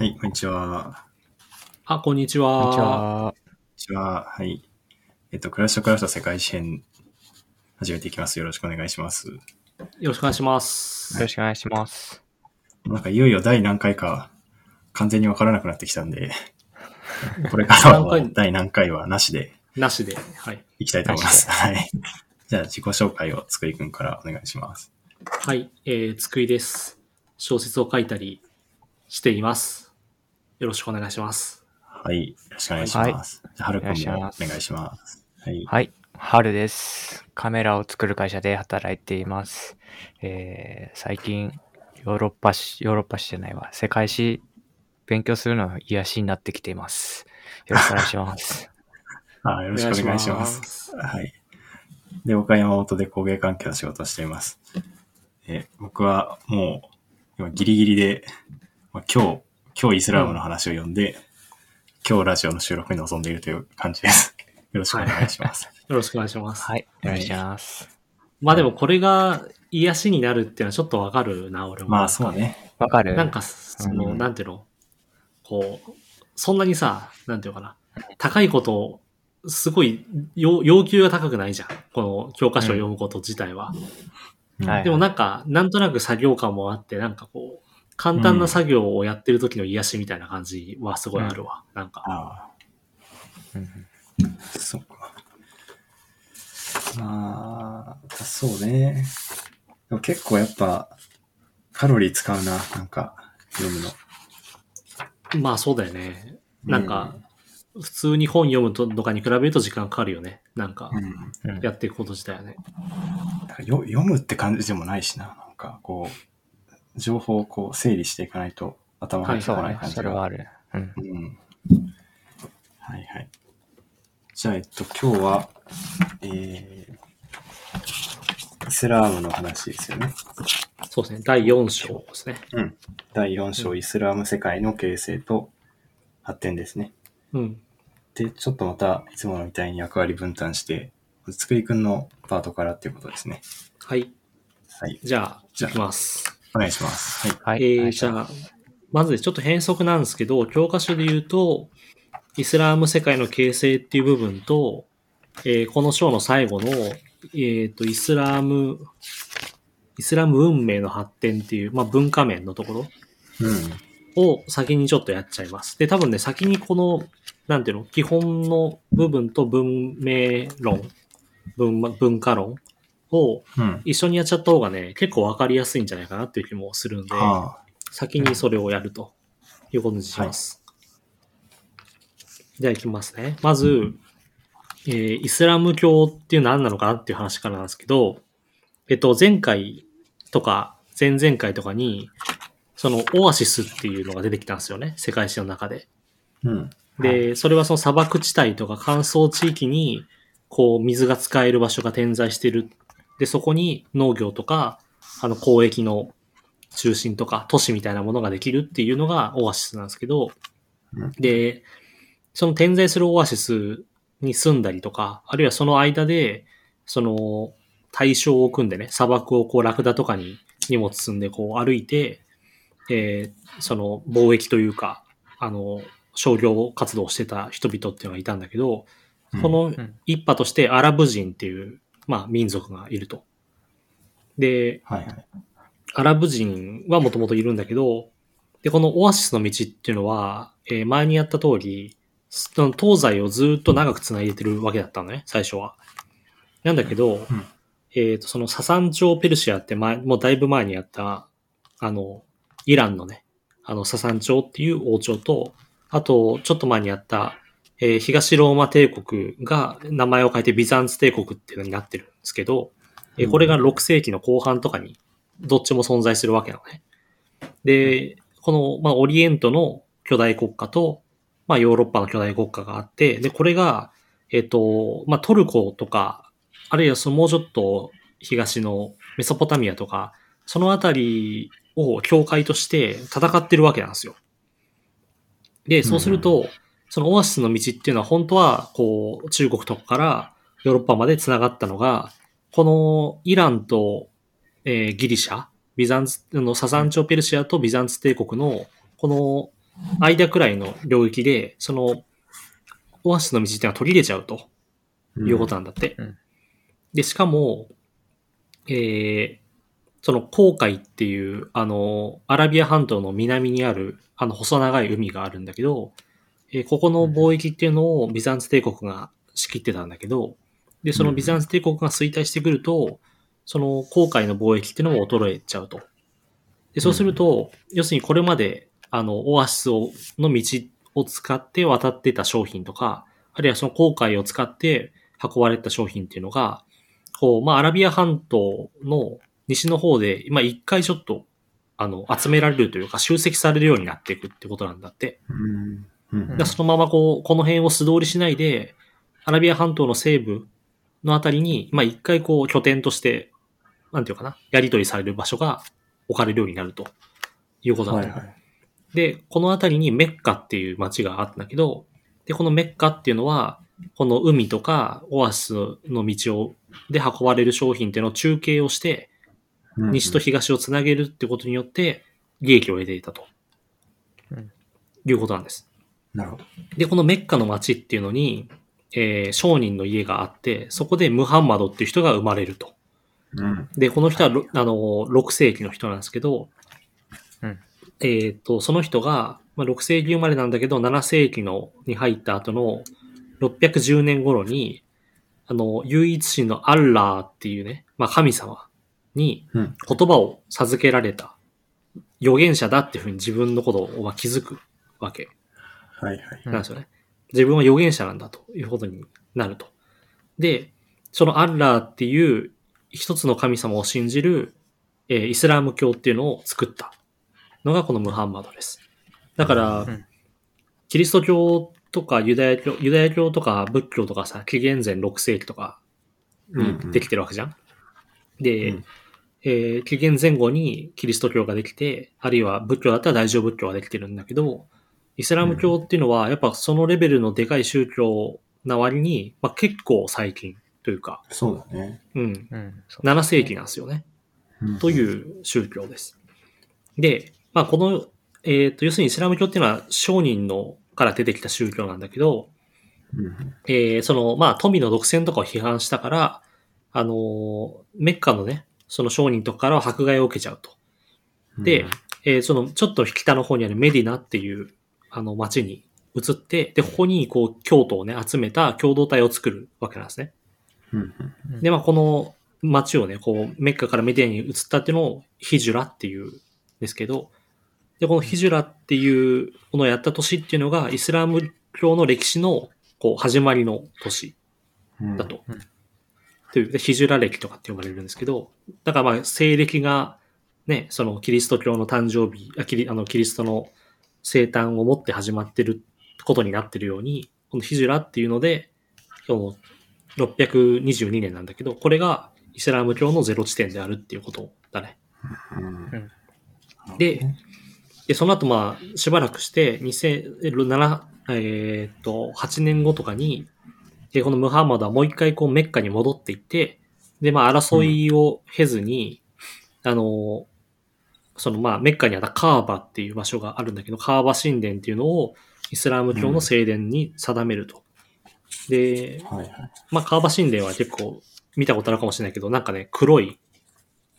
はい、こんにちは。あ、こんにちこんにちは。は。こんにちは。はい。えっと、クラッシュとクラフト世界史編、始めていきます。よろしくお願いします。よろしくお願いします。よろしくお願いします。なんか、いよいよ第何回か、完全にわからなくなってきたんで、これからは何回第何回はなしでなしで。はい。いきたいと思います。はい。じゃあ、自己紹介をつくりくんからお願いします。はい。えー、つくいです。小説を書いたりしています。よろしくお願いします。はい。よろしくお願いします。じゃあ、はるくんもお願いします。はい。はい。春です。カメラを作る会社で働いています。えー、最近、ヨーロッパ史、ヨーロッパ史じゃないわ。世界史勉強するのが癒しになってきています。よろしくお願いします。あよろしくお願いします。はい。で、僕は山本で工芸関係の仕事をしています。え僕はもう、今ギリギリで、まあ、今日、今日イスラムの話を読んで、今日ラジオの収録に臨んでいるという感じです。よろしくお願いします。よろしくお願いします。はい。お願いします。まあでもこれが癒しになるっていうのはちょっとわかるな、俺も。まあそうね。わかるなんか、その、うんなんていうの？こう、そんなにさ、なんていうのかな？高いことを、すごい要要求が高くないじゃん。この教科書を読むこと自体は。はいでもなんか、なんとなく作業感もあって、なんかこう、簡単な作業をやってる時の癒しみたいな感じはすごいあるわ。なんか。あうんあ、そうか。まあ、そうね。でも結構やっぱ、カロリー使うな、なんか、読むの。まあそうだよね。なんか、普通に本読むととかに比べると時間かかるよね。なんか、うん、うんやっていくこと自体はね。よ読むって感じでもないしな。なんか、こう、情報をこう整理していかないと頭が入ってこない感。じが。それはある。うん。うん。はいはい。じゃあ、えっと、今日は、えー、イスラームの話ですよね。そうですね。第4章ですね。うん。第4章、イスラーム世界の形成と発展ですね。うん。で、ちょっとまた、いつものみたいに役割分担して、つくりくんのパートからっていうことですね。はい。はい。じゃあ、じゃあいきます。お願いします。はい。はい。えー、じゃあ、まずちょっと変則なんですけど、教科書で言うと、イスラーム世界の形成っていう部分と、えーこの章の最後の、えっ、と、イスラーム、イスラム文明の発展っていう、まあ文化面のところうん。を先にちょっとやっちゃいます。で、多分ね、先にこの、なんていうの、基本の部分と文明論、文文化論をうん。一緒にやっちゃった方がね、結構わかりやすいんじゃないかなっていう気もするんで、あ先にそれをやるということにします。じゃあ行きますね。まず、えーイスラム教っていうのは何なのかなっていう話からなんですけど、えっと、前回とか、前々回とかに、そのオアシスっていうのが出てきたんですよね。世界史の中で。あ。うん。で、それはその砂漠地帯とか乾燥地域に、こう、水が使える場所が点在してる。で、そこに農業とか、あの、交易の中心とか、都市みたいなものができるっていうのがオアシスなんですけどうん、で、その点在するオアシスに住んだりとか、あるいはその間で、その、対象を組んでね、砂漠をこう、ラクダとかに荷物積んでこう歩いて、えーその貿易というか、あの、商業活動をしてた人々っていうのがいたんだけど、うん。このん。一派としてアラブ人っていう、まあ民族がいると。で、はいはい。アラブ人はもともといるんだけど、で、このオアシスの道っていうのは、えー前にやった通り、その東西をずっと長く繋いでてるわけだったのね、最初は。なんだけど、うんえっ、と、そのササン朝ペルシアって前、もうだいぶ前にやった、あの、イランのね、あの、ササン朝っていう王朝と、あと、ちょっと前にやった、えー東ローマ帝国が名前を変えてビザンツ帝国っていうのになってるんですけど、えーこれが6世紀の後半とかにどっちも存在するわけなのね。で、この、まあ、オリエントの巨大国家と、まあ、ヨーロッパの巨大国家があって、で、これが、えっ、と、まあ、トルコとか、あるいはそのもうちょっと東のメソポタミアとか、そのあたりを境界として戦ってるわけなんですよ。で、そうすると、そのオアシスの道っていうのは本当は、こう、中国とかからヨーロッパまで繋がったのが、このイランと、えーギリシャ、ビザンツ、あの、サザン朝ペルシアとビザンツ帝国の、この間くらいの領域で、その、オアシスの道っていうのは取り入れちゃうということなんだって。うんで、しかも、えー、その航海っていう、あの、アラビア半島の南にある、あの、細長い海があるんだけど、えーここの貿易っていうのをビザンツ帝国が仕切ってたんだけど、で、そのビザンツ帝国が衰退してくると、その航海の貿易っていうのも衰えちゃうと。で、そうすると、要するにこれまで、あの、オアシスをの道を使って渡ってた商品とか、あるいはその航海を使って運ばれた商品っていうのが、こう、まあ、アラビア半島の西の方で、まあ、一回ちょっと、あの、集められるというか、集積されるようになっていくってことなんだって。うん。うんそのままこう、この辺を素通りしないで、アラビア半島の西部のあたりに、まあ、一回こう、拠点として、なんていうかな、やり取りされる場所が置かれるようになるということなんだよはいはい。で、この辺りにメッカっていう街があったんだけど、で、このメッカっていうのは、この海とかオアシスの道を、で運ばれる商品っていうのを中継をして、うん西と東をつなげるってことによって、利益を得ていたと。うんいうことなんです。なるほど。で、このメッカの街っていうのに、えー商人の家があって、そこでムハンマドっていう人が生まれると。うん。で、この人は、ろあの、6世紀の人なんですけど、うんえっ、と、その人が、まあ、6世紀生まれなんだけど、7世紀のに入った後の610年頃に、あの、唯一神のアッラーっていうね、まあ、神様にうん。言葉を授けられた預言者だっていうふうに自分のことをまあ気づくわけはいはい。なんですよね。自分は預言者なんだということになると。で、そのアッラーっていう一つの神様を信じる、えーイスラーム教っていうのを作ったのがこのムハンマドです。だから、うんキリスト教とかユダヤ教、ユダヤ教とか仏教とかさ、紀元前6世紀とかにできてるわけじゃん。で、うんえー紀元前後にキリスト教ができて、あるいは仏教だったら大乗仏教ができてるんだけど、イスラム教っていうのは、やっぱそのレベルのでかい宗教な割に、まあ、結構最近というか、そうだね。うん、うん。そう7世紀なんですよね。とういう宗教です。で、まあ、この、えっ、と、要するにイスラム教っていうのは商人のから出てきた宗教なんだけど、ん。うん。えーその、まあ、富の独占とかを批判したから、あのーメッカのね、その商人とかからは迫害を受けちゃうと。で、えーその、ちょっと北の方にあるメディナっていう、あの、町に移って、で、ここに、こう、京都をね、集めた共同体を作るわけなんですね。うん。うん。で、まあ、この町をね、こう、メッカからメディアに移ったっていうのをヒジュラっていうんですけど、で、このヒジュラっていうものをやった年っていうのが、イスラム教の歴史の、こう、始まりの年うんだ。と。うんという、でヒジュラ歴とかって呼ばれるんですけど、だからまあ、西暦が、ね、そのキリスト教の誕生日、あキリあのキリストの生誕をもって始まってることになってるように、このヒジュラっていうので、この622年なんだけど、これがイスラム教のゼロ地点であるっていうことだね。うんで、で、その後まあ、しばらくして、2007、えーっと、8年後とかに、で、このムハンマドはもう一回こうメッカに戻っていって、で、まあ、争いを経ずに、あの、そのまあ、メッカにあったカーバっていう場所があるんだけど、カーバ神殿っていうのをイスラム教の聖殿に定めると。で、はいはい。まあ、カーバ神殿は結構見たことあるかもしれないけど、なんかね、黒い、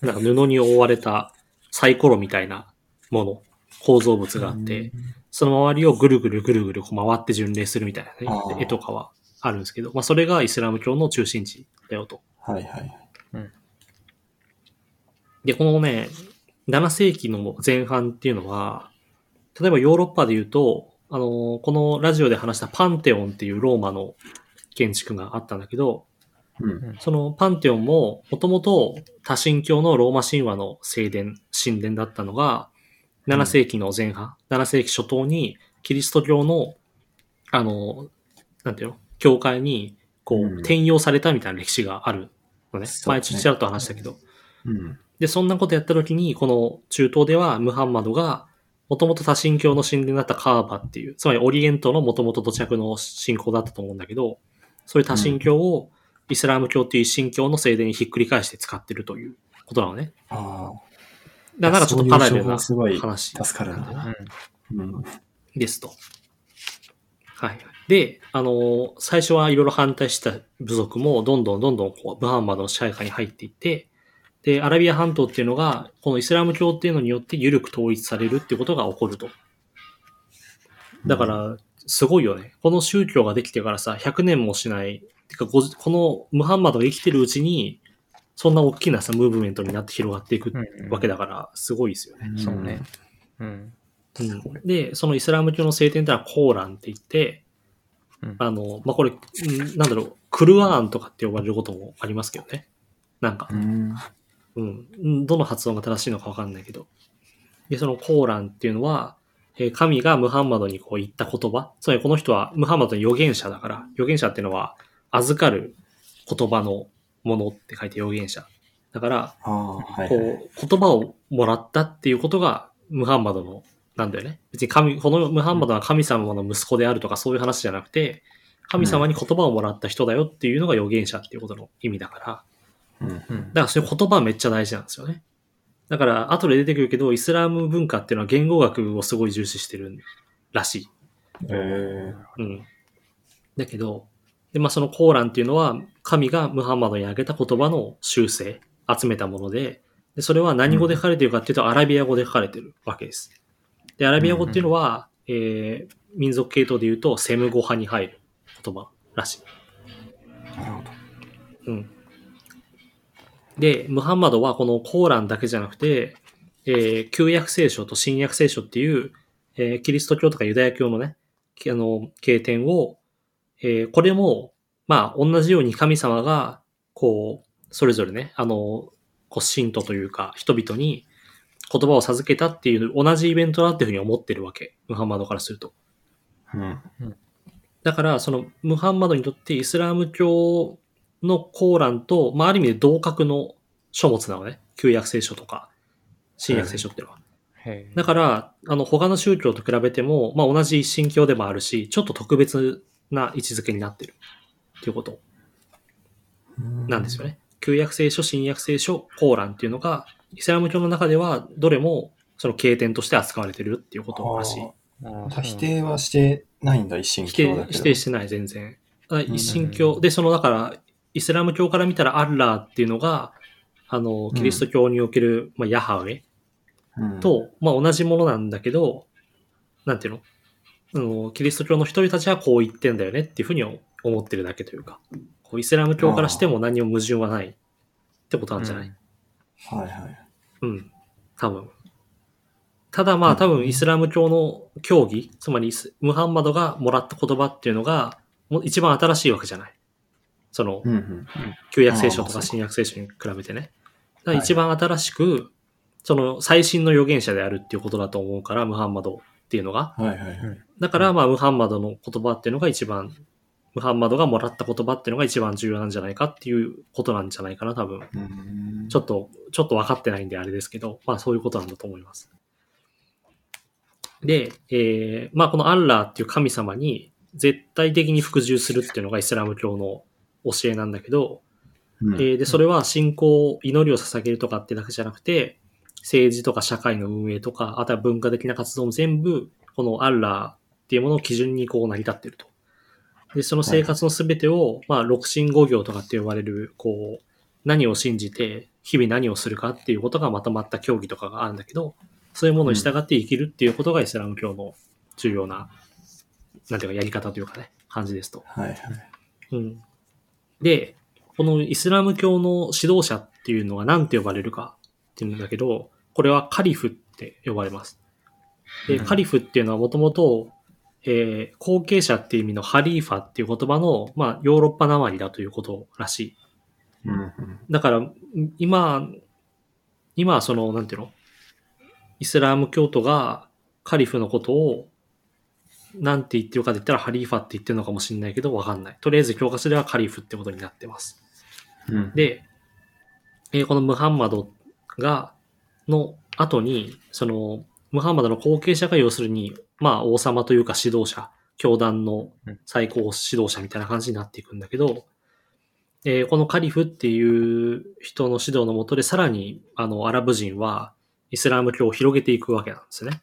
なんか布に覆われたサイコロみたいなもの、構造物があって、その周りをぐるぐるぐるぐるこう回って巡礼するみたいなね、絵とかはあるんですけど、まあ、それがイスラム教の中心地だよと。はいはい。で、このね、7世紀の前半っていうのは、例えばヨーロッパで言うと、あの、このラジオで話したパンテオンっていうローマの建築があったんだけど、うん。そのパンテオンも、もともと多神教のローマ神話の聖殿、神殿だったのが、7世紀の前半、7世紀初頭に、キリスト教の、あの、なんていうの？教会に、こう、うん転用されたみたいな歴史があるのね。そうね前、ちらっと話したけど。うん。で、そんなことやった時に、この中東では、ムハンマドが、もともと多神教の神殿だったカーバっていう、つまりオリエントのもともと土着の信仰だったと思うんだけど、そういう多神教をイスラム教っていう一神教の聖殿にひっくり返して使ってるということなのね。ああ。だからちょっとパラレルな話。助かるんだな。うん。ですと。はい。で、あの、最初はいろいろ反対した部族も、どんどんどんどんこう、ムハンマドの支配下に入っていって、で、アラビア半島っていうのが、このイスラム教っていうのによって緩く統一されるっていうことが起こると。だから、すごいよね。この宗教ができてからさ、100年もしない、てか、ごこのムハンマドが生きてるうちに、そんな大きなさ、ムーブメントになって広がっていくうんわけだから、すごいですよね。そうね。うん。うんで、そのイスラム教の聖典ってのはコーランって言って、うんあの、まあ、これ、うんなんだろう、クルアーンとかって呼ばれることもありますけどね。なんかう、ん。うん、うんどの発音が正しいのかわかんないけど。で、そのコーランっていうのは、えー神がムハンマドにこう言った言葉。つまりこの人はムハンマドの預言者だから、預言者っていうのは預かる言葉のものって書いて預言者。だから、はい、はい。こう、言葉をもらったっていうことが、ムハンマドの、なんだよね。別に神、このムハンマドは神様の息子であるとかそういう話じゃなくて、神様に言葉をもらった人だよっていうのが預言者っていうことの意味だから。だからそういう言葉はめっちゃ大事なんですよね。だから、後で出てくるけど、イスラム文化っていうのは言語学をすごい重視してるらしい。えー、うん。だけど、で、まあそのコーランっていうのは、神がムハンマドに挙げた言葉の修正、集めたもので、でそれは何語で書かれているかっていうと、アラビア語で書かれてるわけです。で、アラビア語っていうのは、えー、民族系統で言うと、セム語派に入る言葉らしい。なるほど。うん。で、ムハンマドはこのコーランだけじゃなくて、えー旧約聖書と新約聖書っていう、えーキリスト教とかユダヤ教のね、きあの、経典を、えーこれも、まあ、同じように神様が、こう、それぞれね、あの、こう、信徒というか、人々に言葉を授けたっていう同じイベントだっていうふうに思ってるわけ。ムハンマドからすると。うん。だから、その、ムハンマドにとってイスラム教のコーランと、まあ、ある意味で同格の書物なのね。旧約聖書とか、新約聖書っていうのは。だから、あの、他の宗教と比べても、まあ、同じ一神教でもあるし、ちょっと特別な位置づけになってる。っていうことなんですよね。旧約聖書、新約聖書、コーランっていうのが、イスラム教の中では、どれも、その経典として扱われてるっていうことらしい。否定はしてないんだ、一神教だけど。否定してない、全然。一神教、で、その、だから、イスラム教から見たらアッラーっていうのが、あの、キリスト教における、まあ、ヤハウェうん、と、まあ、同じものなんだけど、なんていうの？あのキリスト教の人たちはこう言ってんだよねっていうふうに思ってるだけというか、こうイスラム教からしても何も矛盾はないってことなんじゃない、はいはい。うん。多分。ただまあ多分イスラム教の教義、つまりイスムハンマドがもらった言葉っていうのが、もう一番新しいわけじゃない？その。旧約聖書とか新約聖書に比べてね。だ一番新しく、その最新の預言者であるっていうことだと思うから、ムハンマドっていうのが。はいはいはい。だからまあムハンマドの言葉っていうのが一番、ムハンマドがもらった言葉っていうのが一番重要なんじゃないかっていうことなんじゃないかな、多分。うんちょっと、ちょっと分かってないんであれですけど、まあそういうことなんだと思います。で、えー、まあこのアッラーっていう神様に絶対的に服従するっていうのがイスラム教の教えなんだけど、うんえーで、それは信仰、祈りを捧げるとかってだけじゃなくて、政治とか社会の運営とか、あとは文化的な活動も全部、このアッラーっていうものを基準にこう成り立っていると。で、その生活のすべてを、まあ、六神五行とかって呼ばれる、こう、何を信じて、日々何をするかっていうことがまとまった教義とかがあるんだけど、そういうものに従って生きるっていうことがイスラム教の重要な、なんていうかやり方というかね、感じですと。はいはい。うん。で、このイスラム教の指導者っていうのが何て呼ばれるかっていうんだけど、これはカリフって呼ばれます。で、うんカリフっていうのはもともと、えー後継者っていう意味のハリーファっていう言葉の、まあ、ヨーロッパなまりだということらしい。うんうん。だから、ん今、今はその、なんていうの？イスラム教徒がカリフのことを、なんて言ってるかで言ったらハリーファって言ってるのかもしれないけど、わかんない。とりあえず教科書ではカリフってことになってます。うん、で、えーこのムハンマドが、の後に、その、ムハンマドの後継者が要するに、まあ王様というか指導者、教団の最高指導者みたいな感じになっていくんだけど、えーこのカリフっていう人の指導のもとでさらに、あの、アラブ人はイスラム教を広げていくわけなんですね。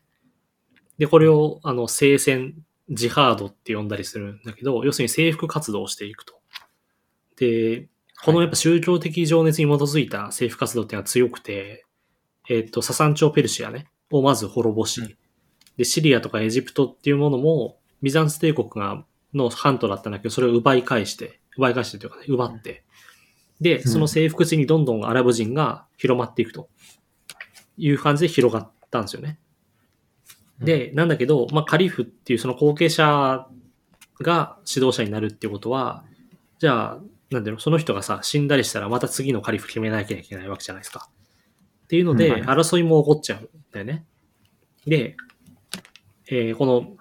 で、これを、あの、聖戦、ジハードって呼んだりするんだけど、要するに征服活動をしていくと。で、このやっぱ宗教的情熱に基づいた征服活動っていうのは強くて、えっ、と、ササン朝ペルシアね、をまず滅ぼし、うんで、シリアとかエジプトっていうものも、ビザンツ帝国が、の半島だったんだけど、それを奪い返して、奪い返してというかね、奪って、で、その征服地にどんどんアラブ人が広まっていくという感じで広がったんですよね。で、なんだけど、まあ、カリフっていうその後継者が指導者になるっていうことは、じゃあ、なんだろう、その人がさ、死んだりしたらまた次のカリフ決めなきゃいけないわけじゃないですか。っていうので、うんはい争いも起こっちゃうんだよね。で、えーこの、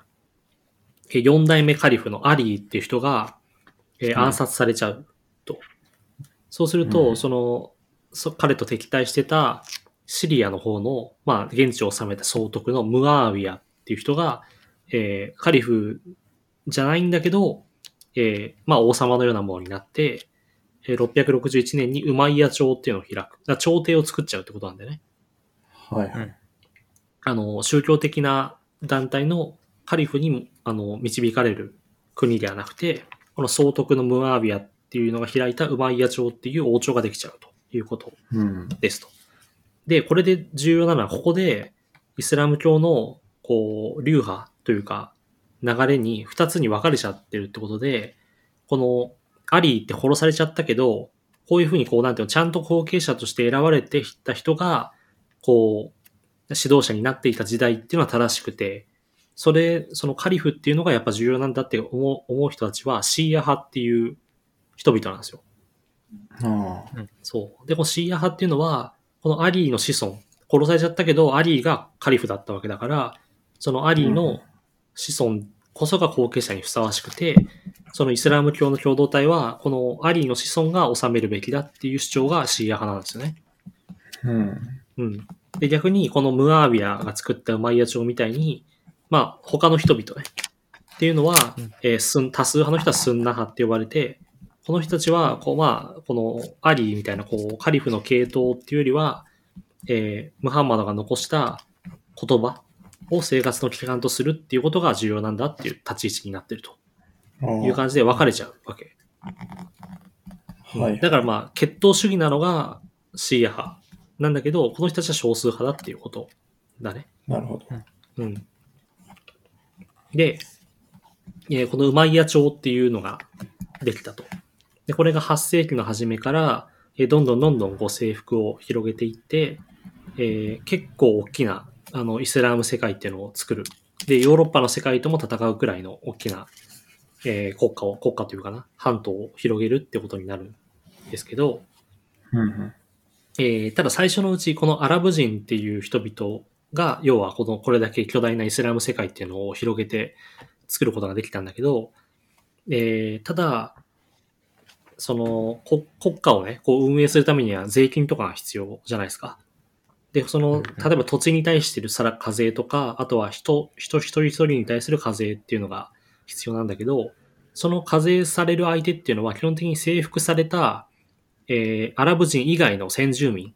えー四代目カリフのアリーっていう人が、えーうん暗殺されちゃうと。そうすると、うんそのそ、彼と敵対してたシリアの方の、まあ、現地を治めた総督のムアーウィアっていう人が、えーカリフじゃないんだけど、えーまあ、王様のようなものになって、えー661年にウマイヤ朝っていうのを開く。だ朝廷を作っちゃうってことなんだよね。はいはい。うんあの、宗教的な団体のカリフに、あの、導かれる国ではなくて、この総督のムアービアっていうのが開いたウマイヤ朝っていう王朝ができちゃうということうん。ですと。で、これで重要なのは、ここで、イスラム教の、こう、流派というか、流れに二つに分かれちゃってるってことで、この、アリーって殺されちゃったけど、こういうふうにこう、なんていうの、ちゃんと後継者として選ばれていった人が、こう、指導者になっていた時代っていうのは正しくて、それ、そのカリフっていうのがやっぱ重要なんだって思う思う人たちは、シーア派っていう人々なんですよ。あそう。で、このシーア派っていうのは、このアリーの子孫、殺されちゃったけど、アリーがカリフだったわけだから、そのアリーの子孫こそが後継者にふさわしくて、そのイスラム教の共同体は、このアリーの子孫が治めるべきだっていう主張がシーア派なんですよね。あ。うん。うん。で、逆に、このムアービアが作ったウマイヤ朝みたいに、まあ、他の人々ね。っていうのは、うんえースン多数派の人はスンナ派って呼ばれて、この人たちは、こう、まあ、このアリーみたいな、こう、カリフの系統っていうよりは、えームハンマドが残した言葉を生活の基幹とするっていうことが重要なんだっていう立ち位置になってるという感じで分かれちゃうわけ。はい。だからまあ、血統主義なのがシーア派なんだけど、この人たちは少数派だっていうことだね。なるほど。うん。で、えーこのウマイヤ朝っていうのができたと。で、これが8世紀の初めから、えーどんどんどんどんこう征服を広げていって、えー結構大きなあのイスラム世界っていうのを作る。で、ヨーロッパの世界とも戦うくらいの大きな、えー国家を、国家というかな、半島を広げるってことになるんですけど、うんうん。えーただ最初のうち、このアラブ人っていう人々が、要はこの、これだけ巨大なイスラム世界っていうのを広げて作ることができたんだけど、えーただ、その、こ国家をね、こう運営するためには税金とかが必要じゃないですか。で、その、例えば土地に対してるさら課税とか、あとは人、人一人一人に対する課税っていうのが必要なんだけど、その課税される相手っていうのは基本的に征服された、えーアラブ人以外の先住民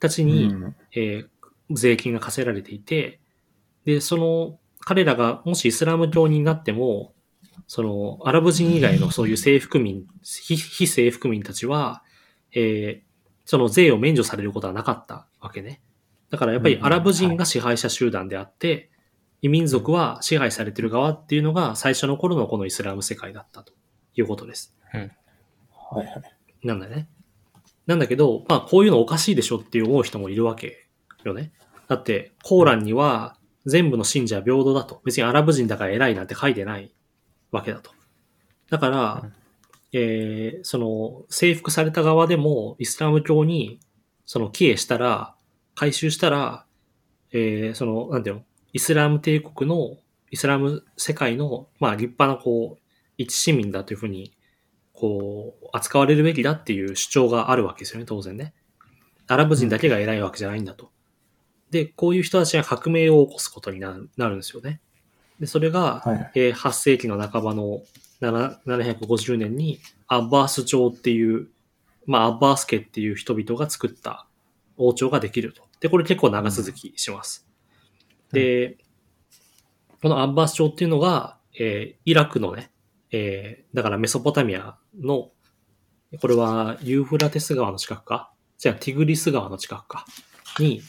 たちに、うんえー税金が課せられていて、で、その、彼らがもしイスラム教になっても、その、アラブ人以外のそういう征服民、非非征服民たちは、えーその税を免除されることはなかったわけね。だからやっぱりアラブ人が支配者集団であって、異民族は支配されてる側っていうのが最初の頃のこのイスラム世界だったということです。はいはい。なんだね。なんだけど、まあこういうのおかしいでしょって思う人もいるわけよね。だって、コーランには全部の信者は平等だと。別にアラブ人だから偉いなんて書いてないわけだと。だから、えーその、征服された側でもイスラム教に、その、帰依したら、回収したら、えーその、なんていうの、イスラム帝国の、イスラム世界の、まあ立派なこう、一市民だというふうにこう、扱われるべきだっていう主張があるわけですよね、当然ね。アラブ人だけが偉いわけじゃないんだと。で、こういう人たちが革命を起こすことになるなるんですよね。で、それが、はいはい。えー8世紀の半ばの7 750年にアッバース朝っていう、まあ、アッバース家っていう人々が作った王朝ができると。で、これ結構長続きします。で、このアッバース朝っていうのが、えーイラクのね、えーだからメソポタミアの、これはユーフラテス川の近くか？じゃあティグリス川の近くか？に、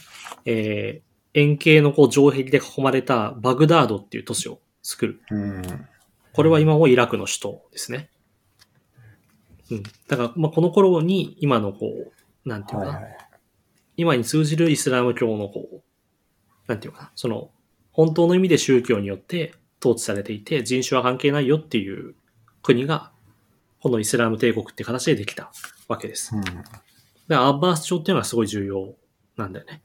えー円形のこう城壁で囲まれたバグダードっていう都市を作る。うん。これは今もイラクの首都ですね。うん。だから、まあ、この頃に今のこう、なんていうかな、はいはい。今に通じるイスラム教のこう、なんていうかな、その、本当の意味で宗教によって統治されていて、人種は関係ないよっていう国が、このイスラム帝国って形でできたわけです。うん。だからアッバース朝っていうのはすごい重要なんだよね。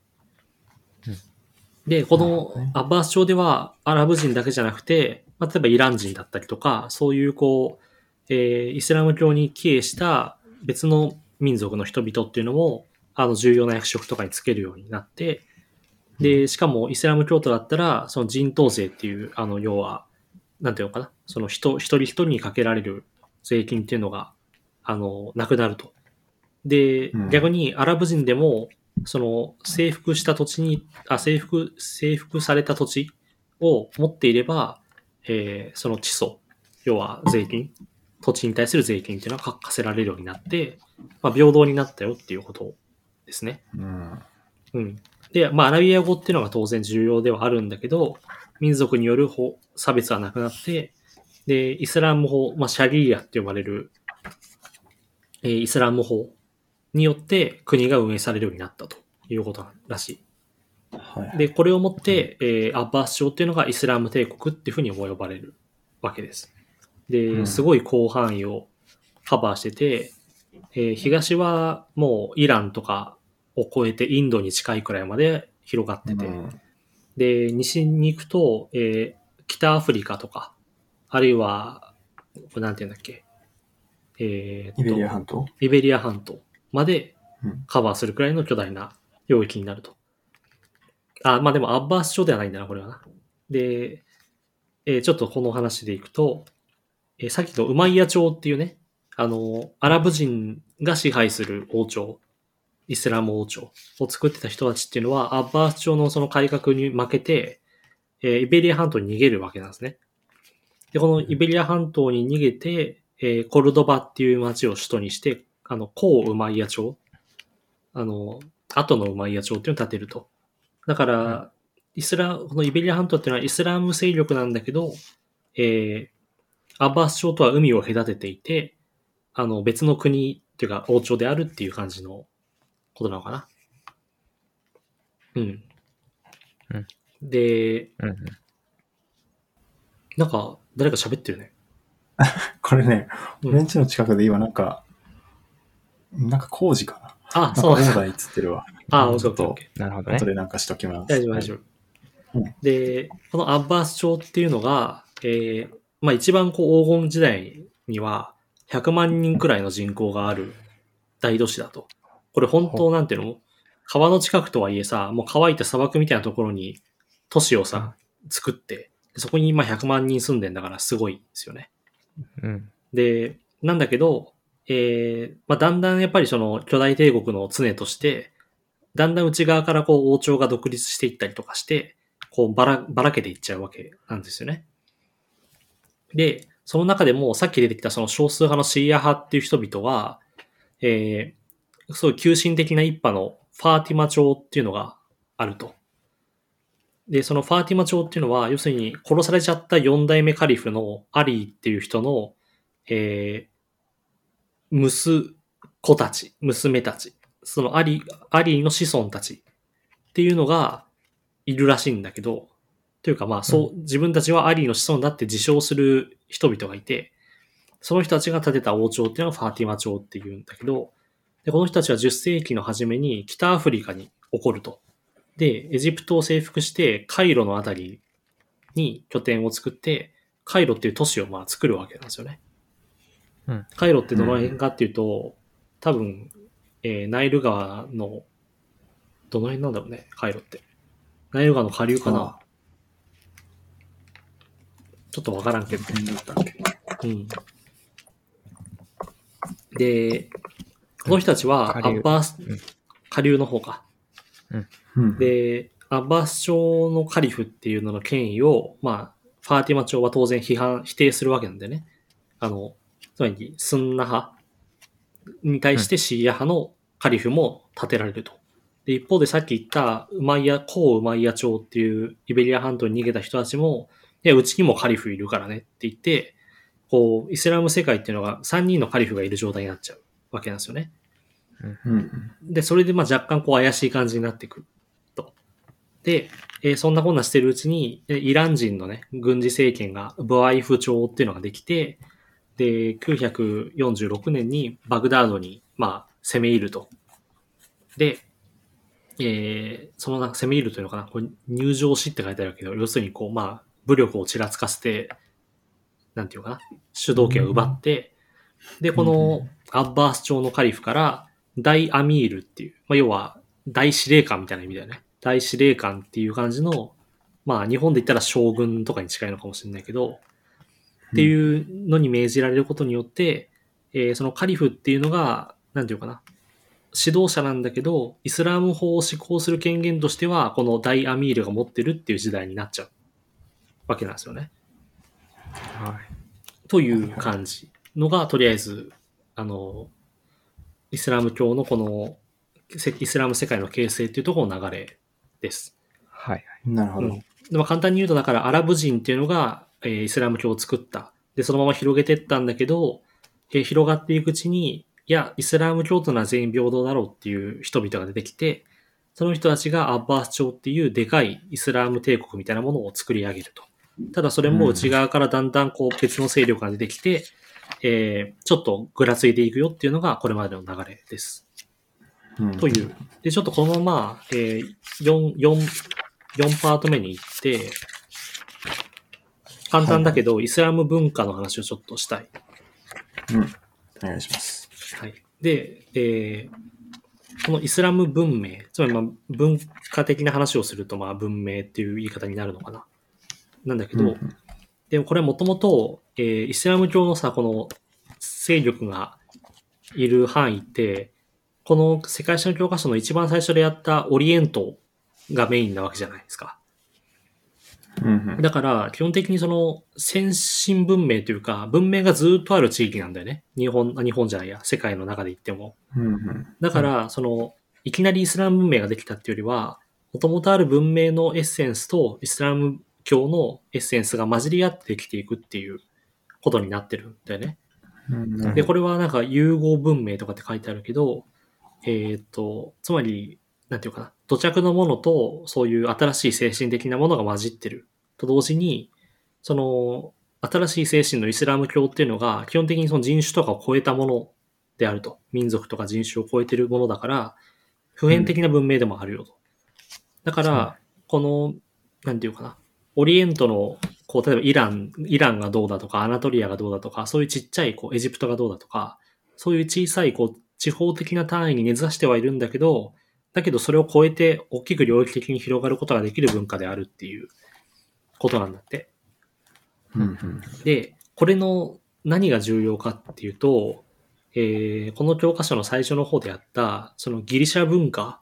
うんで、このアッバース朝ではアラブ人だけじゃなくて、まあ、例えばイラン人だったりとか、そういうこう、えーイスラム教に帰依した別の民族の人々っていうのも、あの重要な役職とかにつけるようになって、で、しかもイスラム教徒だったら、その人頭税っていう、あの、要は、なんていうのかな、その人、一人一人にかけられる税金っていうのが、あの、なくなると。でうん、逆にアラブ人でも、その征服した土地に、あ、征服、征服された土地を持っていれば、えーその地租、要は税金、土地に対する税金っていうのは課課せられるようになって、まあ、平等になったよっていうことですね。うん。うん。で、まあ、アラビア語っていうのが当然重要ではあるんだけど、民族による法差別はなくなって、で、イスラム法、まあ、シャリーアって呼ばれる、えーイスラム法によって国が運営されるようになったということらしはい。い。で、これをもって、えーアッバース朝っていうのがイスラム帝国っていうふうにも呼ばれるわけです。で、うんすごい広範囲をカバーしてて、えー東はもうイランとかを超えてインドに近いくらいまで広がってて、うんで、西に行くと、えー北アフリカとか、あるいは、なんて言うんだっけ、えーイベリア半島？イベリア半島までうんカバーするくらいの巨大な領域になると。あ、まあでもアッバース朝ではないんだな、これはな。で、えーちょっとこの話でいくと、えーさっきのウマイヤ朝っていうね、あの、アラブ人が支配する王朝、イスラム王朝を作ってた人たちっていうのは、アッバース朝のその改革に負けて、えーイベリア半島に逃げるわけなんですね。で、このイベリア半島に逃げて、えーコルドバっていう町を首都にして、あの、後ウマイヤ朝、あの、後のウマイヤ朝っていうのを建てると。だから、イスラ、このイベリア半島っていうのはイスラム勢力なんだけど、えー、アッバース朝とは海を隔てていて、あの、別の国っていうか王朝であるっていう感じのことなのかな。うん。うんで、うんうん。なんか、誰か喋ってるね。これね、うん俺ん家の近くで今なんか、なんか工事かな。あ、なんかそうなんだ。オーダーっつってるわ。あ、オッちょっと。なるほどね後。でなんかしときます。大丈夫、大丈夫。で、このアッバース朝っていうのが、えー、まあ一番こう黄金時代には100万人くらいの人口がある大都市だと。これ本当なんていうの？川の近くとはいえさ、もう乾いた砂漠みたいなところに都市をさ、作って、そこに今100万人住んでんだからすごいですよね。うん。で、なんだけど、えーまあ、だんだんやっぱりその巨大帝国の常として、だんだん内側からこう王朝が独立していったりとかして、こうばら、ばらけていっちゃうわけなんですよね。で、その中でもさっき出てきたその少数派のシーア派っていう人々は、えー、すごいう急進的な一派のファーティマ朝っていうのがあると。で、そのファーティマ朝っていうのは、要するに殺されちゃった四代目カリフのアリーっていう人の、えー、息子たち、娘たち、そのアリ、アリーの子孫たちっていうのがいるらしいんだけど、というかまあそう、自分たちはアリーの子孫だって自称する人々がいて、その人たちが建てた王朝っていうのがファーティマ朝っていうんだけど、で、この人たちは10世紀の初めに北アフリカに起こると。で、エジプトを征服して、カイロのあたりに拠点を作って、カイロっていう都市をまあ作るわけなんですよね。うんカイロってどの辺かっていうと、多分、えーナイル川の、どの辺なんだろうね、カイロって。ナイル川の下流かなちょっとわからんけど。変だったっけ？うん。で、この人たちは、アッバースうん、下流の方か。うん。で、アッバース朝のカリフっていうのの権威を、まあ、ファーティマ朝は当然批判、否定するわけなんでね。あの、つまり、スンナ派に対してシーア派のカリフも立てられると。で、一方でさっき言ったウマイヤ、コウウマイヤ朝っていうイベリア半島に逃げた人たちも、いや、うちにもカリフいるからねって言って、こう、イスラム世界っていうのが3人のカリフがいる状態になっちゃうわけなんですよね。うん。で、それでまあ若干こう怪しい感じになってくると。で、えーそんなこんなしてるうちに、えイラン人のね、軍事政権がブアイフ朝っていうのができて、で、946年にバグダードに、まあ、攻め入ると。で、えーそのなんか攻め入るというのかな、これ入場しって書いてあるけど、要するにこう、まあ、武力をちらつかせて、なんていうのかな、主導権を奪って、で、このアッバース朝のカリフから、大アミールっていう、まあ、要は、大司令官みたいな意味だよね。大司令官っていう感じの、まあ、日本で言ったら将軍とかに近いのかもしれないけど、っていうのに命じられることによって、えーそのカリフっていうのが、なんていうかな、指導者なんだけど、イスラム法を施行する権限としては、この大アミールが持ってるっていう時代になっちゃうわけなんですよね。はい。という感じのが、とりあえず、あの、イスラム教のこの、せイスラム世界の形成っていうところの流れです。はい。なるほど。うんでも簡単に言うと、だからアラブ人っていうのが、えーイスラム教を作った。で、そのまま広げてったんだけど、えー広がっていくうちに、いや、イスラム教というのは全員平等だろうっていう人々が出てきて、その人たちがアッバース朝っていうでかいイスラム帝国みたいなものを作り上げると。ただそれも内側からだんだんこう別の勢力が出てきて、えーちょっとぐらついていくよっていうのがこれまでの流れです。うんという。で、ちょっとこのまま、えー、4、4、4パート目に行って、簡単だけど、イスラム文化の話をちょっとしたい。うん。お願いします。はい。で、えーこのイスラム文明、つまりまあ文化的な話をすると、まあ文明っていう言い方になるのかな。なんだけど、うんでもこれはもともと、えーイスラム教のさ、この勢力がいる範囲って、この世界史の教科書の一番最初でやったオリエントがメインなわけじゃないですか。うんだから、基本的にその先進文明というか、文明がずっとある地域なんだよね。日本、あ日本じゃないや、世界の中で言っても。うんうんだから、その、いきなりイスラム文明ができたっていうよりは、もともとある文明のエッセンスとイスラム教のエッセンスが混じり合ってできていくっていうことになってるんだよね。うんで、これはなんか融合文明とかって書いてあるけど、えっ、と、つまり、なんていうかな、土着のものとそういう新しい精神的なものが混じってると同時に、その、新しい精神のイスラム教っていうのが基本的にその人種とかを超えたものであると。民族とか人種を超えてるものだから、普遍的な文明でもあるよと。だから、この、なんていうかな、オリエントの、こう、例えばイラン、イランがどうだとか、アナトリアがどうだとか、そういうちっちゃい、こう、エジプトがどうだとか、そういう小さい、こう、地方的な単位に根ざしてはいるんだけど、だけどそれを超えて大きく領域的に広がることができる文化であるっていうことなんだって。うんうんで、これの何が重要かっていうと、えーこの教科書の最初の方であった、そのギリシャ文化、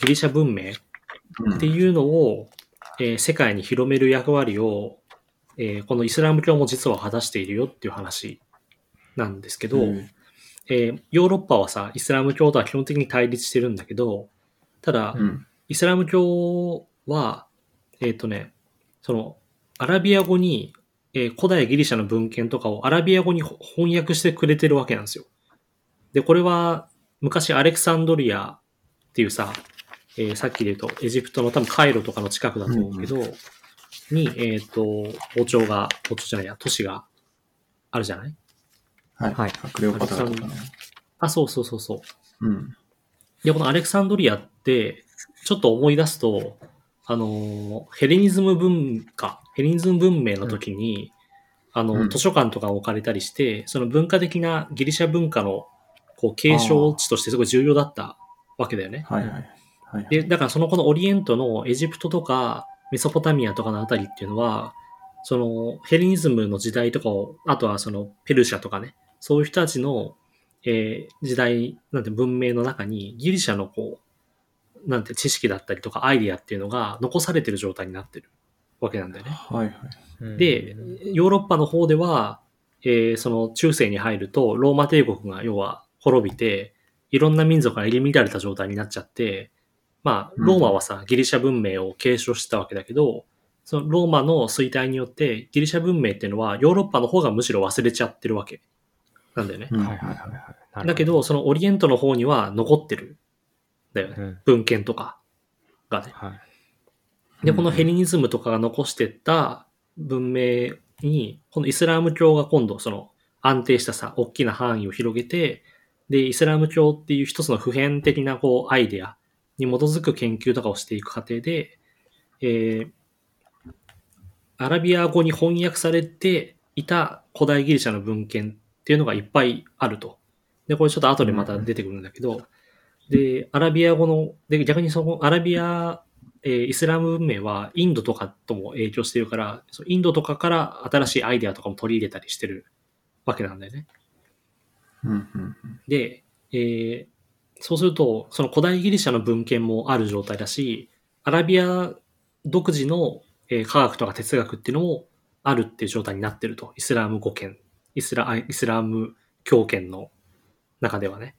ギリシャ文明っていうのを、えー世界に広める役割を、えーこのイスラム教も実は果たしているよっていう話なんですけど、うんえーヨーロッパはさ、イスラム教とは基本的に対立してるんだけど、ただ、うん。イスラム教は、えっ、とね、その、アラビア語に、えー古代ギリシャの文献とかをアラビア語にほ翻訳してくれてるわけなんですよ。で、これは、昔アレクサンドリアっていうさ、えーさっきで言うと、エジプトの多分カイロとかの近くだと思うけど、に、えっ、と、王朝が、王朝じゃないや、都市があるじゃない？はい。はいクレオパトラとかね。あ、そうそうそうそう。うん。で、このアレクサンドリアって、ちょっと思い出すと、あの、ヘレニズム文化、ヘレニズム文明の時に、あの、うん図書館とか置かれたりして、その文化的なギリシャ文化の、こう、継承地としてすごい重要だったわけだよね。はいはい。はい。で、だからそのこのオリエントのエジプトとかメソポタミアとかのあたりっていうのは、そのヘレニズムの時代とかを、あとはそのペルシャとかね、そういう人たちの、えー時代、なんて文明の中にギリシャのこう、なんて知識だったりとかアイディアっていうのが残されてる状態になってるわけなんだよね。はいはい。うんで、ヨーロッパの方では、えーその中世に入ると、ローマ帝国が要は滅びて、いろんな民族が入り乱れた状態になっちゃって、まあ、ローマはさ、ギリシャ文明を継承してたわけだけど、そのローマの衰退によって、ギリシャ文明っていうのは、ヨーロッパの方がむしろ忘れちゃってるわけなんだよね。うんはいはいはいだけど、そのオリエントの方には残ってる。だよね。うん文献とかがね。はい。で、このヘレニズムとかが残してった文明に、このイスラム教が今度その安定したさ、大きな範囲を広げて、で、イスラム教っていう一つの普遍的なこうアイデアに基づく研究とかをしていく過程で、えー、アラビア語に翻訳されていた古代ギリシャの文献っていうのがいっぱいあると。で、これちょっと後でまた出てくるんだけど、で、アラビア語の、で、逆にそのアラビアえーイスラム文明はインドとかとも影響してるから、そうインドとかから新しいアイデアとかも取り入れたりしてるわけなんだよね。うんうんで、えーそうすると、その古代ギリシャの文献もある状態だし、アラビア独自の、えー科学とか哲学っていうのもあるっていう状態になってると。イスラム語圏、イスラ、あイスラム教圏の中ではね。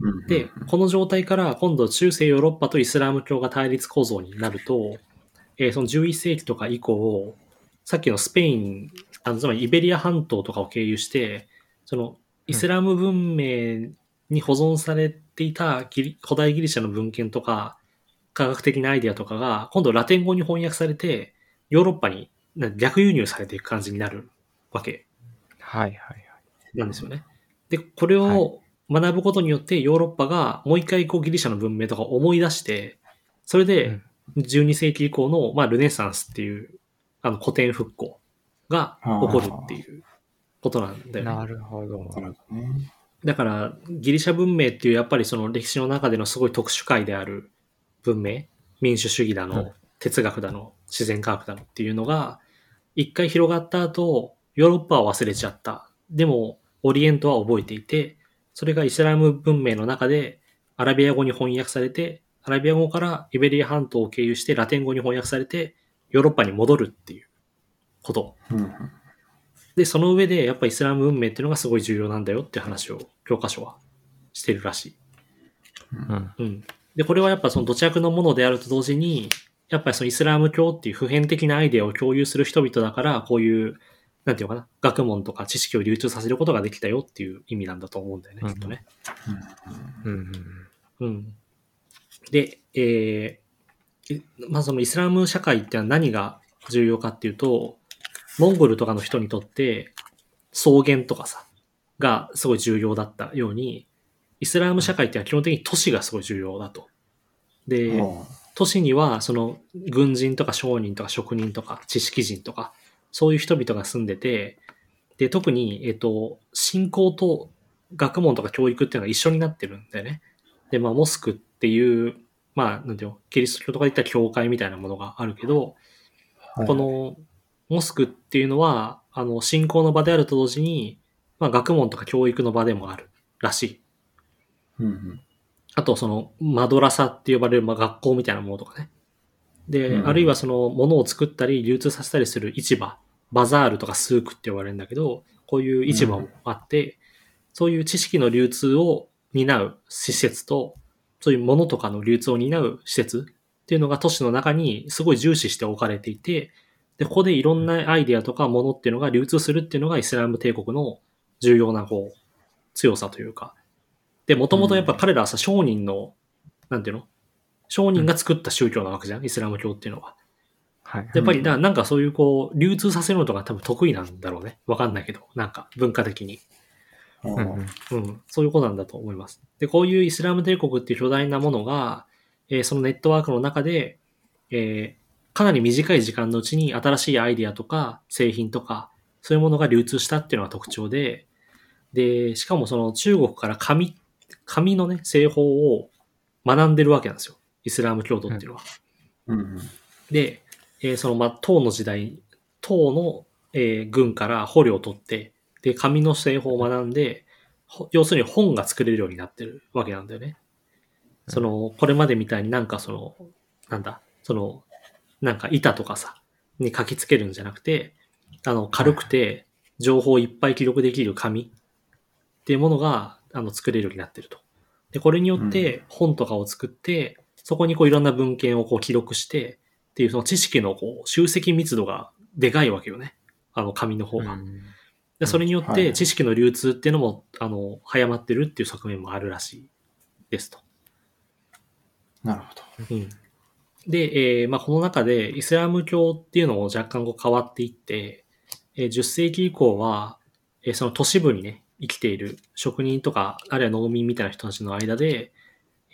うん。で、この状態から今度中世ヨーロッパとイスラム教が対立構造になると、えーその11世紀とか以降、さっきのスペイン、あのつまりイベリア半島とかを経由して、そのイスラム文明に保存されていた古代ギリシャの文献とか、科学的なアイデアとかが、今度ラテン語に翻訳されて、ヨーロッパにな逆輸入されていく感じになるわけはいはいはい。なんですよね。で、これを学ぶことによってヨーロッパがもう一回こうギリシャの文明とかを思い出して、それで12世紀以降の、まあ、ルネサンスっていうあの古典復興が起こるっていうことなんだよね。なるほど。だから、ギリシャ文明っていうやっぱりその歴史の中でのすごい特殊界である文明、民主主義だの、うん哲学だの、自然科学だのっていうのが、一回広がった後、ヨーロッパは忘れちゃった。でも、オリエントは覚えていて、それがイスラム文明の中でアラビア語に翻訳されて、アラビア語からイベリア半島を経由してラテン語に翻訳されて、ヨーロッパに戻るっていうこと。うんうん。で、その上でやっぱイスラム文明っていうのがすごい重要なんだよっていう話を教科書はしてるらしい。うん。うん。で、これはやっぱその土着のものであると同時に、やっぱりそのイスラム教っていう普遍的なアイデアを共有する人々だから、こういう、なんていうのかな、学問とか知識を流通させることができたよっていう意味なんだと思うんだよね、うんきっとね。うんうんうん。で、えー、いまあそのイスラム社会ってのは何が重要かっていうと、モンゴルとかの人にとって草原とかさ、がすごい重要だったように、イスラム社会ってのは基本的に都市がすごい重要だと。で、は都市にはその軍人とか商人とか職人とか知識人とかそういう人々が住んでてで特に、えっと信仰と学問とか教育っていうのが一緒になってるんだよね。でまあモスクっていうまあなんていうのキリスト教とかで言ったら教会みたいなものがあるけど、あこ、のモスクっていうのはあの信仰の場であると同時に、まあ、学問とか教育の場でもあるらしい。うんうん。あと、その、マドラサって呼ばれる、まあ、学校みたいなものとかね。で、うんあるいはその、物を作ったり、流通させたりする市場、バザールとかスークって呼ばれるんだけど、こういう市場もあって、そういう知識の流通を担う施設と、そういう物とかの流通を担う施設っていうのが都市の中にすごい重視して置かれていて、で、ここでいろんなアイデアとか物っていうのが流通するっていうのがイスラム帝国の重要な、こう、強さというか。で、もともとやっぱ彼らはさ、商人の、なんていうの？商人が作った宗教なわけじゃん、イスラム教っていうのは。はい。やっぱりな、なんかそういうこう、流通させるのとか多分得意なんだろうね。わかんないけど、なんか文化的に。あうんうんうん、そういうことなんだと思います。で、こういうイスラム帝国っていう巨大なものが、えーそのネットワークの中で、えーかなり短い時間のうちに新しいアイデアとか製品とか、そういうものが流通したっていうのが特徴で、で、しかもその中国から紙、紙のね、製法を学んでるわけなんですよ。イスラム教徒っていうのは。うんうん。で、えーその、まあ、唐の時代、唐の、えー軍から捕虜を取って、で、紙の製法を学んで、ほ要するに本が作れるようになってるわけなんだよね。その、これまでみたいになんかその、なんだ、その、なんか板とかさ、に書きつけるんじゃなくて、あの、軽くて、情報をいっぱい記録できる紙っていうものが、あの、作れるようになってると。で、これによって本とかを作って、そこにこういろんな文献をこう記録して、っていうその知識のこう集積密度がでかいわけよね。あの紙の方が。でそれによっはいて知識の流通っていうのも、あの、早まってるっていう側面もあるらしいですと。なるほど。うん。で、えーまあ、この中でイスラム教っていうのも若干こう変わっていって、えー10世紀以降は、えーその都市部にね、生きている職人とか、あるいは農民みたいな人たちの間で、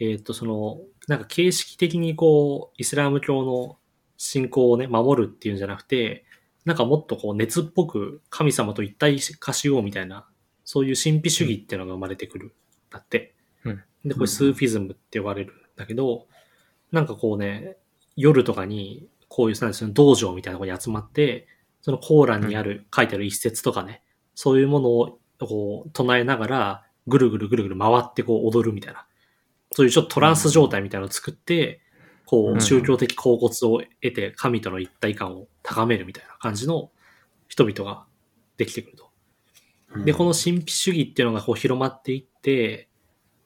えっ、と、その、なんか形式的にこう、イスラム教の信仰をね、守るっていうんじゃなくて、なんかもっとこう、熱っぽく神様と一体化しようみたいな、そういう神秘主義っていうのが生まれてくるんだって。うんで、これスーフィズムって呼ばれるんだけど、なんかこうね、夜とかに、こういう、なんですよ道場みたいなところに集まって、そのコーランにある、書いてある一節とかね、そういうものを、こう、唱えながら、ぐるぐるぐるぐる回ってこう踊るみたいな。そういうちょっとトランス状態みたいなのを作って、こう宗教的恍惚を得て、神との一体感を高めるみたいな感じの人々ができてくると。で、この神秘主義っていうのがこう広まっていって、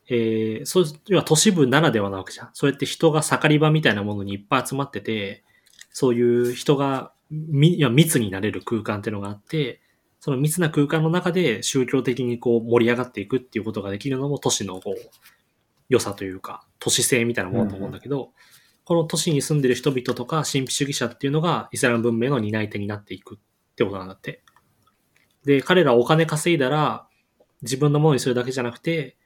えー、そう、要は都市部ならではなわけじゃん。そうやって人が盛り場みたいなものにいっぱい集まってて、そういう人がみいや密になれる空間っていうのがあって、その密な空間の中で宗教的にこう盛り上がっていくっていうことができるのも都市のこう、良さというか、都市性みたいなものだと思うんだけど、この都市に住んでる人々とか神秘主義者っていうのがイスラム文明の担い手になっていくってことなんだって。で、彼らお金稼いだら、自分のものにするだけじゃなくて、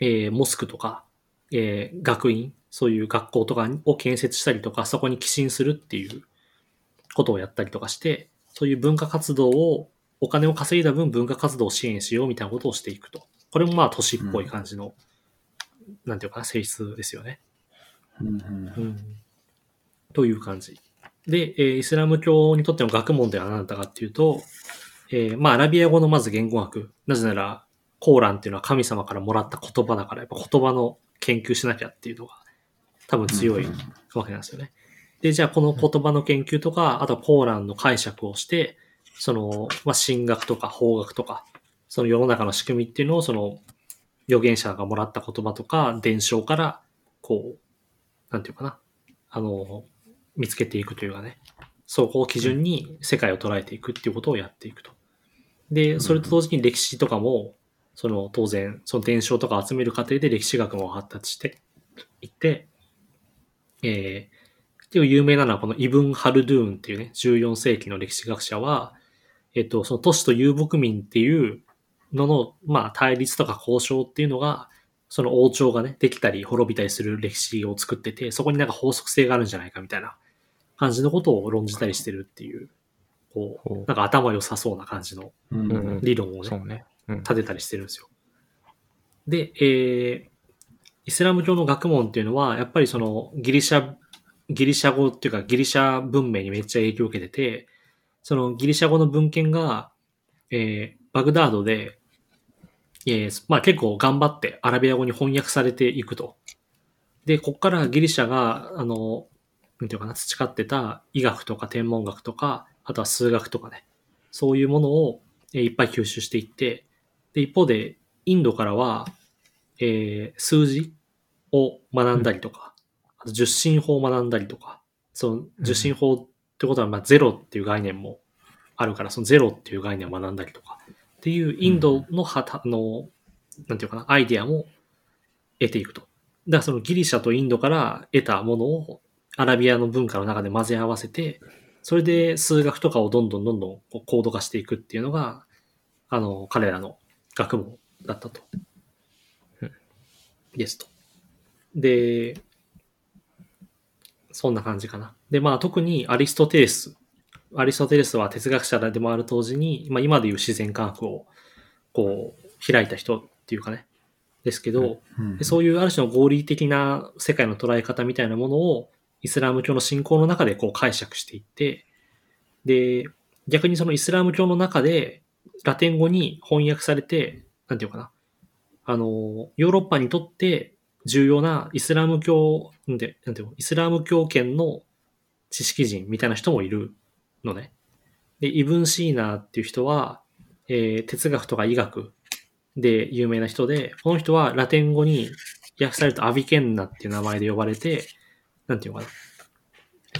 えーモスクとか、えー学院、そういう学校とかを建設したりとか、そこに寄進するっていうことをやったりとかして、そういう文化活動を、お金を稼いだ分文化活動を支援しようみたいなことをしていくと。これもまあ都市っぽい感じの、なんていうかな、性質ですよね。うんうんうんという感じ。で、えーイスラム教にとっての学問では何だったかっていうと、えーまあ、アラビア語のまず言語学。なぜなら、コーランっていうのは神様からもらった言葉だから、やっぱ言葉の研究しなきゃっていうのが多分強いうんわけなんですよね。で、じゃあこの言葉の研究とか、あとはコーランの解釈をして、その、まあ、神学とか法学とか、その世の中の仕組みっていうのを、その、預言者がもらった言葉とか、伝承から、こう、なんていうかな、あの、見つけていくというかね、そこを基準に世界を捉えていくっていうことをやっていくと。で、それと同時に歴史とかも、その当然、その伝承とかを集める過程で歴史学も発達していって、えー、っていう有名なのはこのイブン・ハルドゥーンっていうね、14世紀の歴史学者は、えっと、その都市と遊牧民っていうのの、まあ対立とか交渉っていうのが、その王朝がね、できたり滅びたりする歴史を作ってて、そこになんか法則性があるんじゃないかみたいな感じのことを論じたりしてるっていう、こうなんか頭良さそうな感じのうんうんうん理論をね、そうね。うん。立てたりしてるんですよ。で、えー、イスラム教の学問っていうのは、やっぱりそのギリシャ、ギリシャ語っていうかギリシャ文明にめっちゃ影響を受けてて、そのギリシャ語の文献が、えー、バグダードで、えー、まあ結構頑張ってアラビア語に翻訳されていくと。で、こっからギリシャが、あの、なんていうかな、培ってた医学とか天文学とか、あとは数学とかね、そういうものをえいっぱい吸収していって、で、一方で、インドからは、えー数字を学んだりとか、あと十進法を学んだりとか、その十進法ってことは、まあ、ゼロっていう概念もあるから、そのゼロっていう概念を学んだりとか、っていうインドのはた、あの、なんていうかな、アイディアも得ていくと。だからそのギリシャとインドから得たものをアラビアの文化の中で混ぜ合わせて、それで数学とかをどんどんどんどんこう高度化していくっていうのが、あの、彼らの学問だったと。うんですと。で、そんな感じかな。で、まあ特にアリストテレス。アリストテレスは哲学者でもある当時に、まあ今でいう自然科学をこう開いた人っていうかね、ですけど、うん。でそういうある種の合理的な世界の捉え方みたいなものをイスラム教の信仰の中でこう解釈していって、で、逆にそのイスラム教の中でラテン語に翻訳されて、なんていうかな、あの、ヨーロッパにとって重要なイスラム教、んで、なんていうの、イスラム教圏の知識人みたいな人もいるのね。で、イブン・シーナーっていう人は、えー哲学とか医学で有名な人で、この人はラテン語に訳されるとアビケンナっていう名前で呼ばれて、なんていうのかな。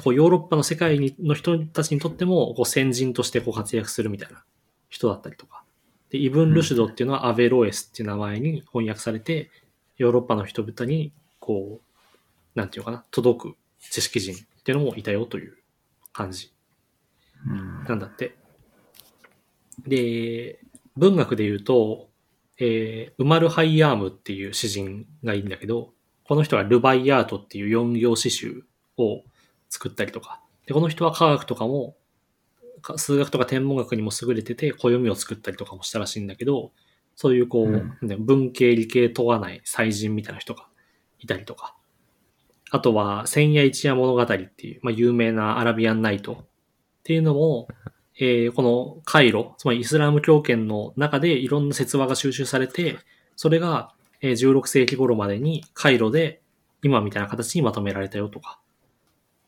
こうヨーロッパの世界にの人たちにとってもこう先人としてこう活躍するみたいな人だったりとか。で、イブン・ルシュドっていうのはアベロエスっていう名前に翻訳されて、ヨーロッパの人々にこう、なんていうのかな、届く知識人っていうのもいたよという感じうん。なんだって。で、文学で言うと、えー、ウマル・ハイヤームっていう詩人がいいんだけど、この人はルバイヤートっていう四行詩集を作ったりとか、で、この人は科学とかも、か数学とか天文学にも優れてて、暦を作ったりとかもしたらしいんだけど、そういうこう、うん。ね文系理系問わない才人みたいな人がいたりとか、あとは、千夜一夜物語っていう、まあ、有名なアラビアンナイトっていうのも、えーこのカイロ、つまりイスラム教圏の中でいろんな説話が収集されて、それが、16世紀頃までにカイロで今みたいな形にまとめられたよとか。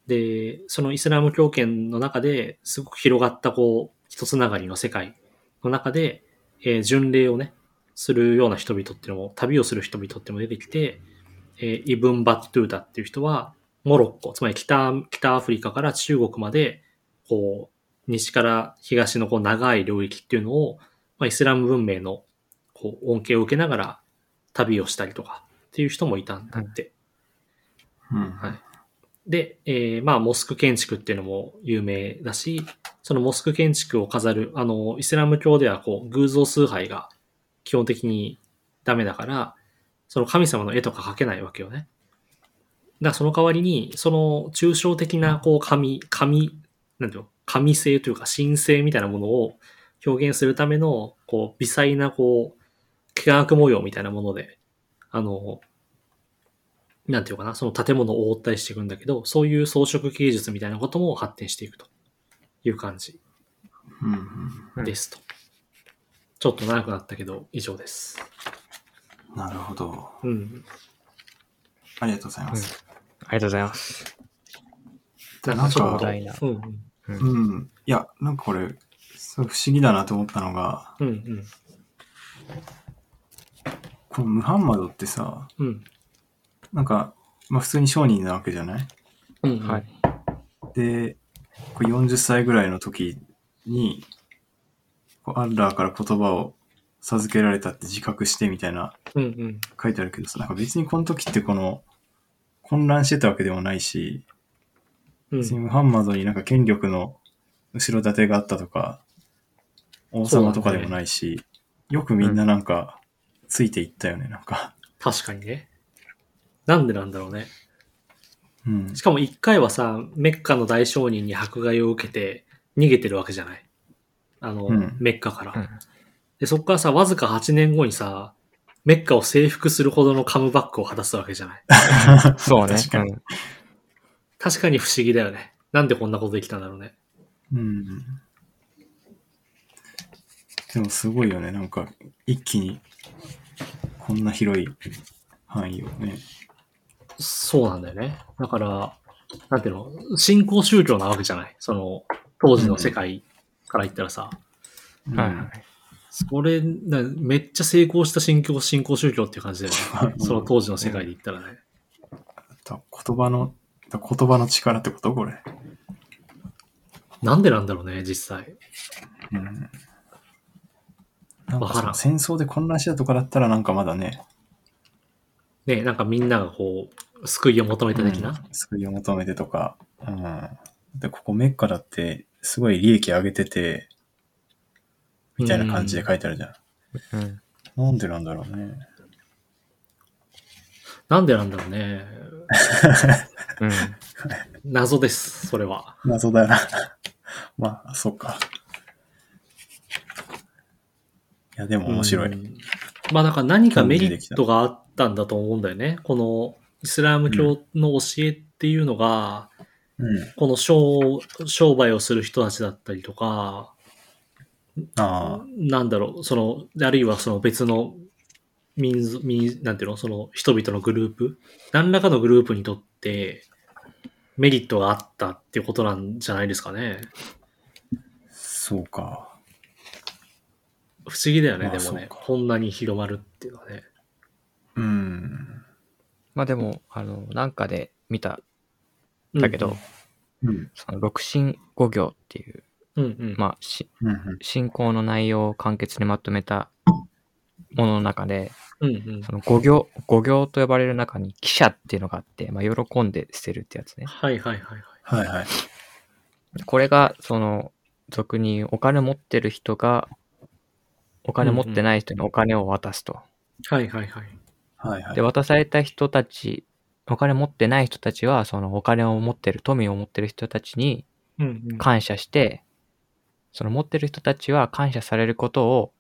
で、そのイスラム教圏の中ですごく広がったこう、一つながりの世界の中で、えー巡礼をね、するような人々っていうのも、旅をする人々っていうのも出てきて、えーイブン・バットゥータっていう人は、モロッコ、つまり北、北アフリカから中国まで、こう、西から東のこう長い領域っていうのを、まあ、イスラム文明のこう恩恵を受けながら旅をしたりとかっていう人もいたんだって。うん。はいで、えーまあ、モスク建築っていうのも有名だし、そのモスク建築を飾る、あの、イスラム教ではこう、偶像崇拝が基本的にダメだから、その神様の絵とか描けないわけよね。だからその代わりに、その抽象的なこう神、神、なんていうの、神性というか神性みたいなものを表現するための、こう、微細なこう、幾何学模様みたいなもので、あの、なんていうかな、その建物を覆ったりしていくんだけど、そういう装飾芸術みたいなことも発展していくという感じうんうん。ですと。ちょっと長くなったけど、以上です。なるほど。うん。ありがとうございます。ありがとうございます。なんかちょっと壮大なうんうん。いや、なんかこれ、すごい不思議だなと思ったのが、うん。うんこのムハンマドってさ、うん。うん。なんか、まあ普通に商人なわけじゃない？うん。はい。で、これ40歳ぐらいの時に、こうアッラーから言葉を授けられたって自覚してみたいなうん。うん。書いてあるけどさ、なんか別にこの時ってこの混乱してたわけでもないし、うん。ムハンマドになんか権力の後ろ盾があったとか、王様とかでもないし、よくみんななんかついていったよね、なんか。確かにね。なんでなんだろうね。うんし。かも一回はさ、メッカの大商人に迫害を受けて逃げてるわけじゃない。あの、うんメッカから。うんで、そこからさ、わずか8年後にさ、メッカを征服するほどのカムバックを果たすわけじゃない。そうね。確かにうん確かに不思議だよね。なんでこんなことできたんだろうね。うん。でもすごいよね、なんか一気にこんな広い範囲をね。そうなんだよね。だから、なんていうの、新興宗教なわけじゃない。その、当時の世界から言ったらさ、うんはいはい。それ、なめっちゃ成功した新興、新興宗教っていう感じだよね。うんその当時の世界で言ったらね。だ言葉の、だ言葉の力ってこと？これ。なんでなんだろうね、実際。うん。なんわか戦争で混乱したとかだったらなんかまだね、ね、なんかみんながこう、救いを求めた的な？うん救いを求めてとか、うん。で、ここメッカだってすごい利益上げてて、みたいな感じで書いてあるじゃん。うん。なんでなんだろうね。なんでなんだろうね。うん。謎です、それは。謎だよな。まあ、そっか。いや、でも面白い。うんまあなんか何かメリットがあったんだと思うんだよね。このイスラム教の教えっていうのが、うん。この商商売をする人たちだったりとか、ああ、なんだろう、その、あるいはその別の民族、民、なんていうの、その人々のグループ、何らかのグループにとって、メリットがあったっていうことなんじゃないですかね。そうか。不思議だよね、まあでもね。こんなに広まるっていうのはね。うん。まあでも、あの、なんかで見た、だけど、うん。その六神五行っていう、うんうん。まあ、しうんうん。信仰の内容を簡潔にまとめたものの中で、うんうん。その五行、五行と呼ばれる中に記者っていうのがあって、まあ、喜んで捨てるってやつね。はいはいはいはい。はいはい。これが、その、俗にお金持ってる人が、お金持ってない人にお金を渡すと。はいはいはい。はいはい。で、渡された人たち、お金持ってない人たちは、そのお金を持ってる、富を持ってる人たちにうんうん。感謝して、その持ってる人たちは感謝されることを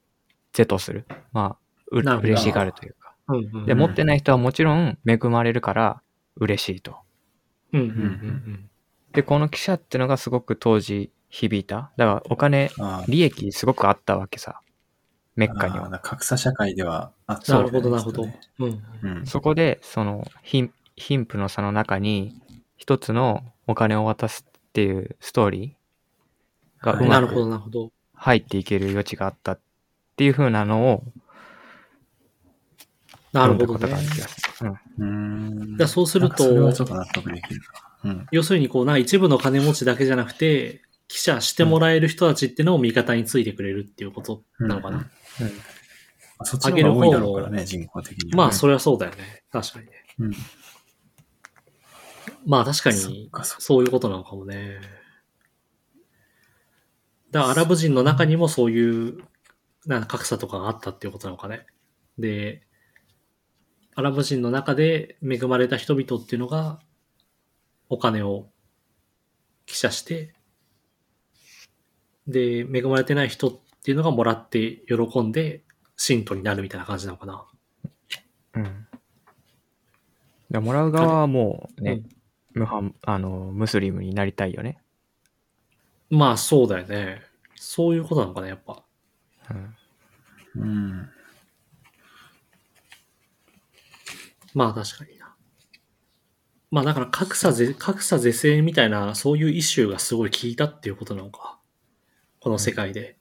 是とする。まあ、う嬉しがるというか。うんうん。で、うん持ってない人はもちろん恵まれるから嬉しいと。うんうんうんで、この記者ってのがすごく当時響いた。だからお金、あ利益すごくあったわけさ。メッカには。格差社会ではあっうん。たなるほどなるほど。そこで、その貧、貧富の差の中に一つのお金を渡すっていうストーリーがうはいまくなるほどなるほど。入っていける余地があったっていう風なのをなるほどね。うん。そうするとなんかそれはちょっと納得できるな。うん。要するにこうな、一部の金持ちだけじゃなくて、記者してもらえる人たちってのを味方についてくれるっていうことなのかな。うんまあそっちの方が多いだろうからね、人口的にはね。まあ、それはそうだよね。確かにね。うん。まあ確かにそういうことなのかもね。だからアラブ人の中にもそういうなんか格差とかがあったっていうことなのかね。で、アラブ人の中で恵まれた人々っていうのがお金を記者して、で、恵まれてない人っていうのがもらって喜んで信徒になるみたいな感じなのかな。うん。でもらう側はもうね、ムハン、あの、ムスリムになりたいよね。まあそうだよね。そういうことなのかな、やっぱ。うん。うん。まあ確かにな。まあだから格差ぜ、格差是正みたいな、そういうイシューがすごい効いたっていうことなのか。この世界で。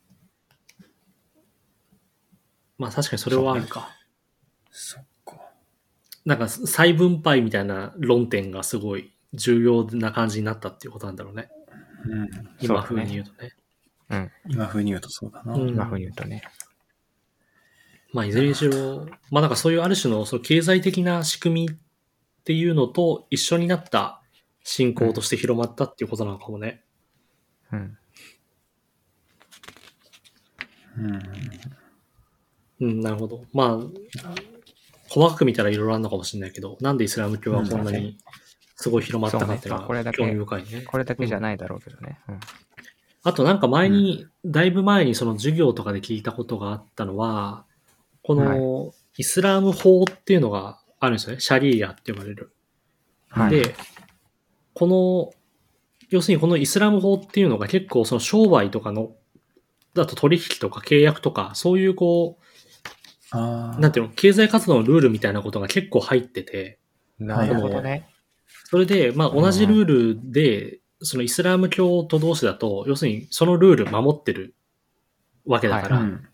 まあ確かにそれはあるか。そっか。なんか再分配みたいな論点がすごい重要な感じになったっていうことなんだろうね。うん。今風に言うとね。うん。今風に言うとそうだな。うん今風に言うとね。まあいずれにしろ、まあなんかそういうある種のその経済的な仕組みっていうのと一緒になった信仰として広まったっていうことなのかもね。うん。うん。うん、なるほど。まあ、細かく見たらいろいろあるのかもしれないけど、なんでイスラム教がこんなにすごい広まったかっていうのは興味深いね。これだけじゃないだろうけどね。うん。あとなんか前に、だいぶ前にその授業とかで聞いたことがあったのは、このイスラム法っていうのがあるんですよね。シャリーアって呼ばれる。はい。で、この、要するにこのイスラム法っていうのが結構その商売とかの、だと取引とか契約とか、そういうこ。う、なんていうの、経済活動のルールみたいなことが結構入ってて、なるほどね。それで、まあ同じルールで、そのイスラム教徒同士だと、要するにそのルール守ってるわけだから、うん。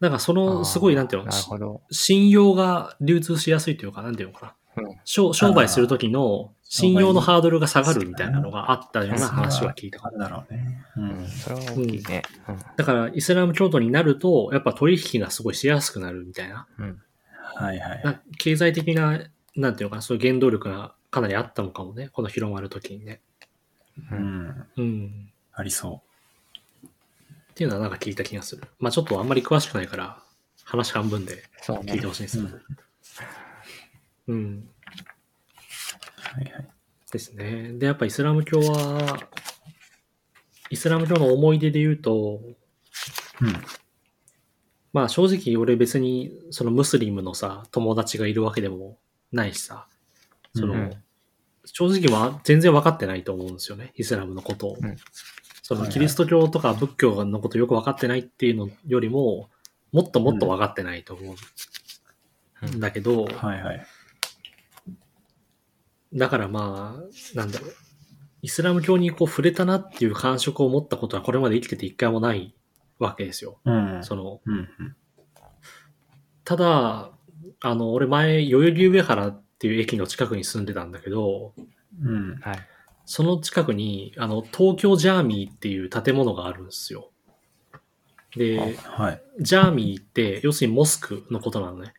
なんかその、すごい、なんていうの。信用が流通しやすいというか、なんていうのかな。うん商商売するときの信用のハードルが下がるみたいなのがあったような話は聞いたかあるだろうね。ううんん。。それは大きいね。だから、イスラム教徒になると、やっぱ取引がすごいしやすくなるみたいな。うん。うん。はいはい。な経済的な、なんていうのかな、そういう原動力がかなりあったのかもね。この広まるときにね。うん。うん。ありそっていうのはなんか聞いた気がする。まあちょっとあんまり詳しくないから、話半分で聞いて。ほしいんですけど。うん。う。はいはい。ですね。で、やっぱイスラム教は、イスラム教の思い出で言うと、うん。まあ正直俺別にそのムスリムのさ、友達がいるわけでもないしさ、その、うん正直は全然分かってないと思うんですよね、イスラムのことを。うんそのキリスト教とか仏教のことよく分かってないっていうのよりも、もっともっと分かってないと思うんだけど、はいはい。だからまあ、なんだろう。イスラム教にこう触れたなっていう感触を持ったことはこれまで生きてて一回もないわけですよ。うん。その、うんうん。ただ、あの、俺前、代々木上原っていう駅の近くに住んでたんだけど、うん。はい。その近くに、あの、東京ジャーミーっていう建物があるんですよ。で、はい。ジャーミーって、要するにモスクのことなのね。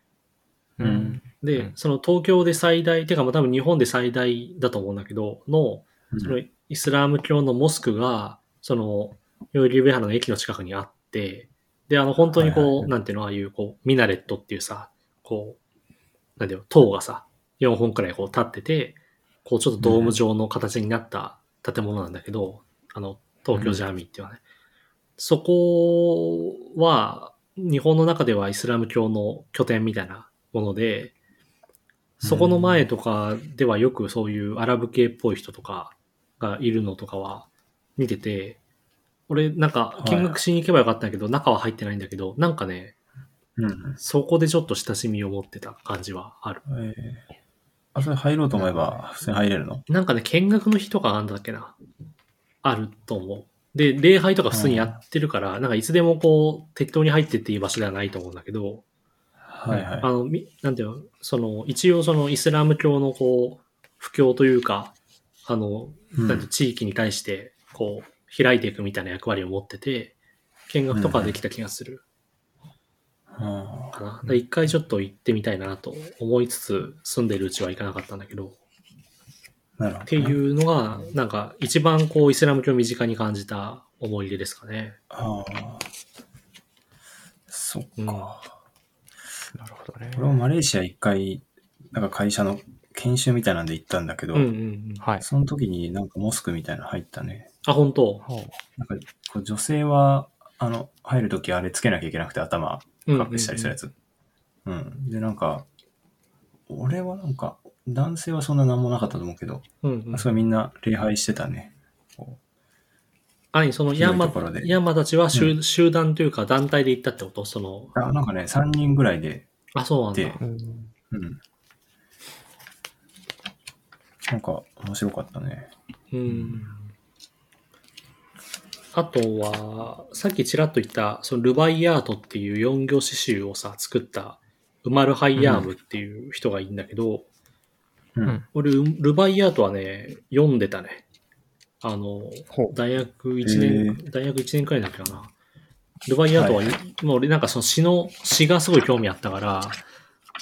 うん。で、うんその東京で最大、てかまあ多分日本で最大だと思うんだけど、の、そのイスラム教のモスクが、その、代々木上原の駅の近くにあって、で、あの、本当にこう、はいはいはいなんていうの、ああいう、こう、ミナレットっていうさ、こう、なんていうの、塔がさ、4本くらいこう立ってて、こう、ちょっとドーム状の形になった建物なんだけど、あの、東京ジャーミーっていうのはね。そこは、日本の中ではイスラム教の拠点みたいなもので、そこの前とかではよくそういうアラブ系っぽい人とかがいるのとかは見てて、俺なんか見学しに行けばよかったんだけど、中は入ってないんだけど、なんかね、うん。そこでちょっと親しみを持ってた感じはある。えー、あ、それ入ろうと思えば、普通に入れるの？なんかね、見学の日とかなんだっけな。あると思う。で、礼拝とか普通にやってるから、なんかいつでもこう、適当に入ってっていい場所ではないと思うんだけど、はいはい。あの、みなんていうの、その、一応そのイスラム教のこう、布教というか、あの、うん。なんて地域に対して、こう、開いていくみたいな役割を持ってて、見学とかはできた気がする一回ちょっと行ってみたいなと思いつつ、住んでるうちは行かなかったんだけど、ーなるほど。っていうのが、なんか一番こう、イスラム教を身近に感じた思い出ですかね。ああ。そっか。うんなるほどね。俺もマレーシア一回、なんか会社の研修みたいなんで行ったんだけど、うんうんうん。はい。その時になんかモスクみたいなの入ったね。あ、本当？なんかこう女性は、あの、入るときあれつけなきゃいけなくて頭隠したりするやつ。うんで、なんか、俺はなんか、男性はそんな何もなかったと思うけど、うんうん。あそれみんな礼拝してたね。こあにそのヤンマ広いところ、でヤンマたちは集,、う集団というか団体で行ったってこと？その、うあなんかね、3人ぐらいで、あ、そうなんだうん。なんか面白かったね。うん。あとは、さっきちらっと言った、そのルバイアートっていう四行詩集をさ、作った、ウマル・ハイヤームっていう人がいいんだけど、うん。うん俺、ルバイアートはね、読んでたね。あの。大学1年、大学1年くらいだっけかな。ルバイアートは、はいもう俺なんかその詩の、詩がすごい興味あったから、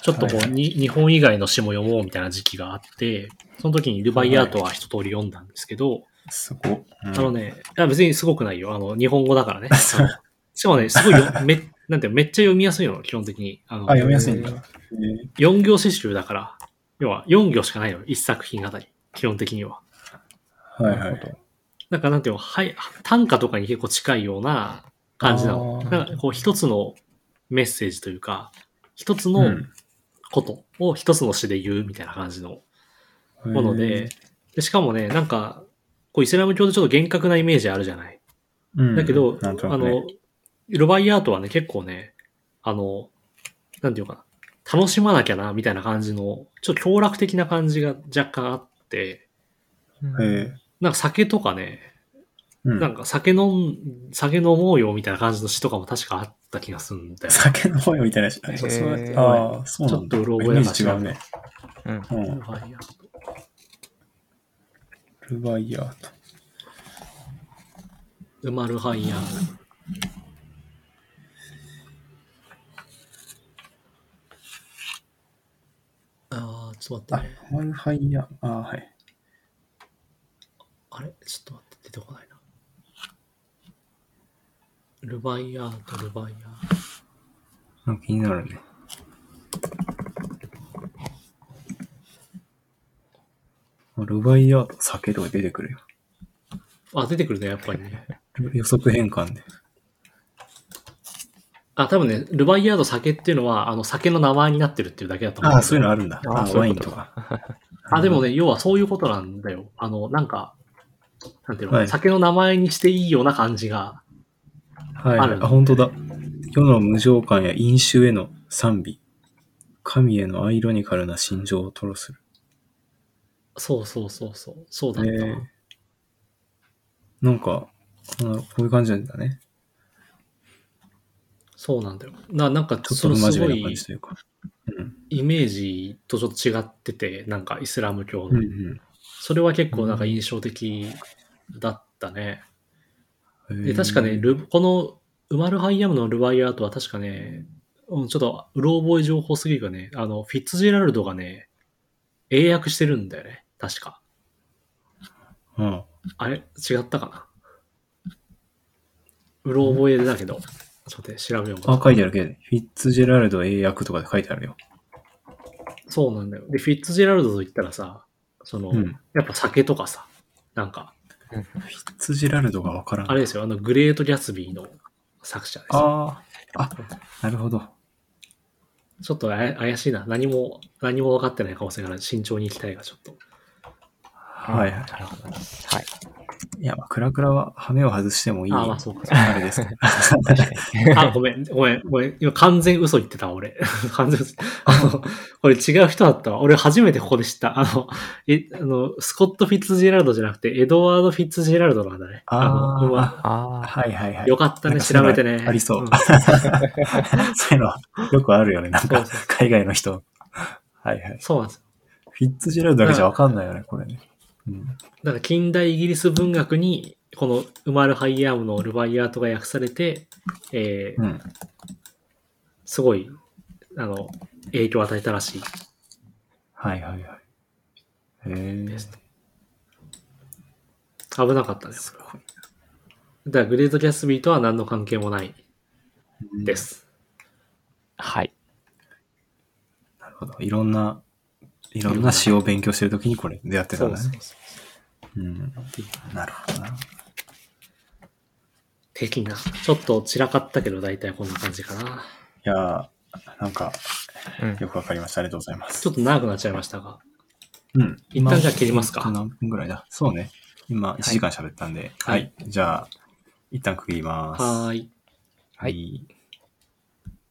ちょっとこう、はい日本以外の詩も読もうみたいな時期があって、その時にルバイアートは一通り読んだんですけど、すごっ。うんあのね、別にすごくないよ。あの、日本語だからね。そうしかもね、すごいよ、め、なんていうのめっちゃ読みやすいの、基本的に。あのあ、読みやすいんだ。えーえ4行詩集だから、要は4行しかないの、一作品あたり。基本的には。ーはいはいなんかなんていうの、はい、短歌とかに結構近いような感じなの。なんかこう一つのメッセージというか、一つのうんことを一つの詩で言うみたいな感じのもので、でしかもね、なんか、こうイスラム教でちょっと厳格なイメージあるじゃない。うんだけど、なんとあの、ルバイアートはね、結構ね、あの、なんていうかな、楽しまなきゃな、みたいな感じの、ちょっと強楽的な感じが若干あって、えなんか酒とかね、ーうんなんか酒飲ん、酒飲もうよみたいな感じの詩とかも確かあった気がするんだよ。酒飲もうよみたいな。そうへーそうやってああ、そうなんだ。ちょっとうろ覚えだからージ違うね。うん。うん。ルバイアートルバイアート。ウマルハイヤー。あー、ちょっとあ待ってね。、ワイファイヤー。ああ、はい。あれ？ちょっと待って、出てこないな。ルバイアート、ルバイアー気になるね。ルバイアート、酒とか出てくるよ。あ、出てくるね、やっぱりね。予測変換で。あ、多分ね、ルバイヤード酒っていうのは、あの、酒の名前になってるっていうだけだと思う。ああ、そういうのあるんだ。あワインとか。あ、でもね、要はそういうことなんだよ。あの、なんか、なんていうの、はい酒の名前にしていいような感じが。はい。あるあ、本当だ。世の無常感や飲酒への賛美。神へのアイロニカルな心情を吐露する。そうそうそうそう。そうだったわ。えーなんか、こういう感じなんだね。そうなんだよ。な、なんか、ちょっそのとすごい。イメージとちょっと違ってて、なんかイスラム教の。うんうんそれは結構なんか印象的だったね。へで、ー確かね、ルこの、ウマルハイヤムのルバイアートは確かね、うんちょっと、うろ覚え情報すぎるがね、あの、フィッツジェラルドがね、英訳してるんだよね。確か。うん。あれ？違ったかな？うろ覚えだけど。ちょっと調べようあ、書いてあるけど、フィッツジェラルド英訳とかで書いてあるよ。そうなんだよ。で、フィッツジェラルドと言ったらさ、その、うんやっぱ酒とかさ、なんか、フィッツジェラルドがわからん。あれですよ、あの、グレート・ギャツビーの作者ですよ。ああ、あ、なるほど。ちょっと怪しいな。何も、何も分かってない可能性がある。慎重に行きたいが、ちょっと。はいはい。なるほど。はい。いや、まあ、クラクラは羽目を外してもいい。あ、まあそうか。あれですね。あ、ごめん、ごめん、ごめん。今完全嘘言ってたわ、俺。完全嘘。あの、これ違う人だったわ。俺初めてここで知った。あの、え、あの、スコット・フィッツジェラルドじゃなくて、エドワード・フィッツジェラルドなんだね。あーのああ。はいはいはい。よかったね、調べてね。ありそう。ん そういうのはよくあるよね。なんか海外の人。はいはい。そうなんですよ。フィッツジェラルドだけじゃわかんないよね、これね。うん。だから近代イギリス文学に、このウマル・ハイヤームのルバイアートが訳されて、えーうん。すごい、あの、影響を与えたらしい。はいはいはい。へえ。です危なかったね。すごい。だからグレート・ギャスビーとは何の関係もないです。はい。なるほど。いろんな、いろんな詩を勉強してるときにこれ出会ってたんだね。うん。なるほどな。的な。ちょっと散らかったけど、大体こんな感じかな。いやー、なんか、うん。よくわかりました。ありがとうございます。ちょっと長くなっちゃいましたが。うん。一旦じゃあ切りますか今何分ぐらいだ？そうね。今1時間喋ったんで、ははいい。じゃあ、一旦区切ります。はーい。はい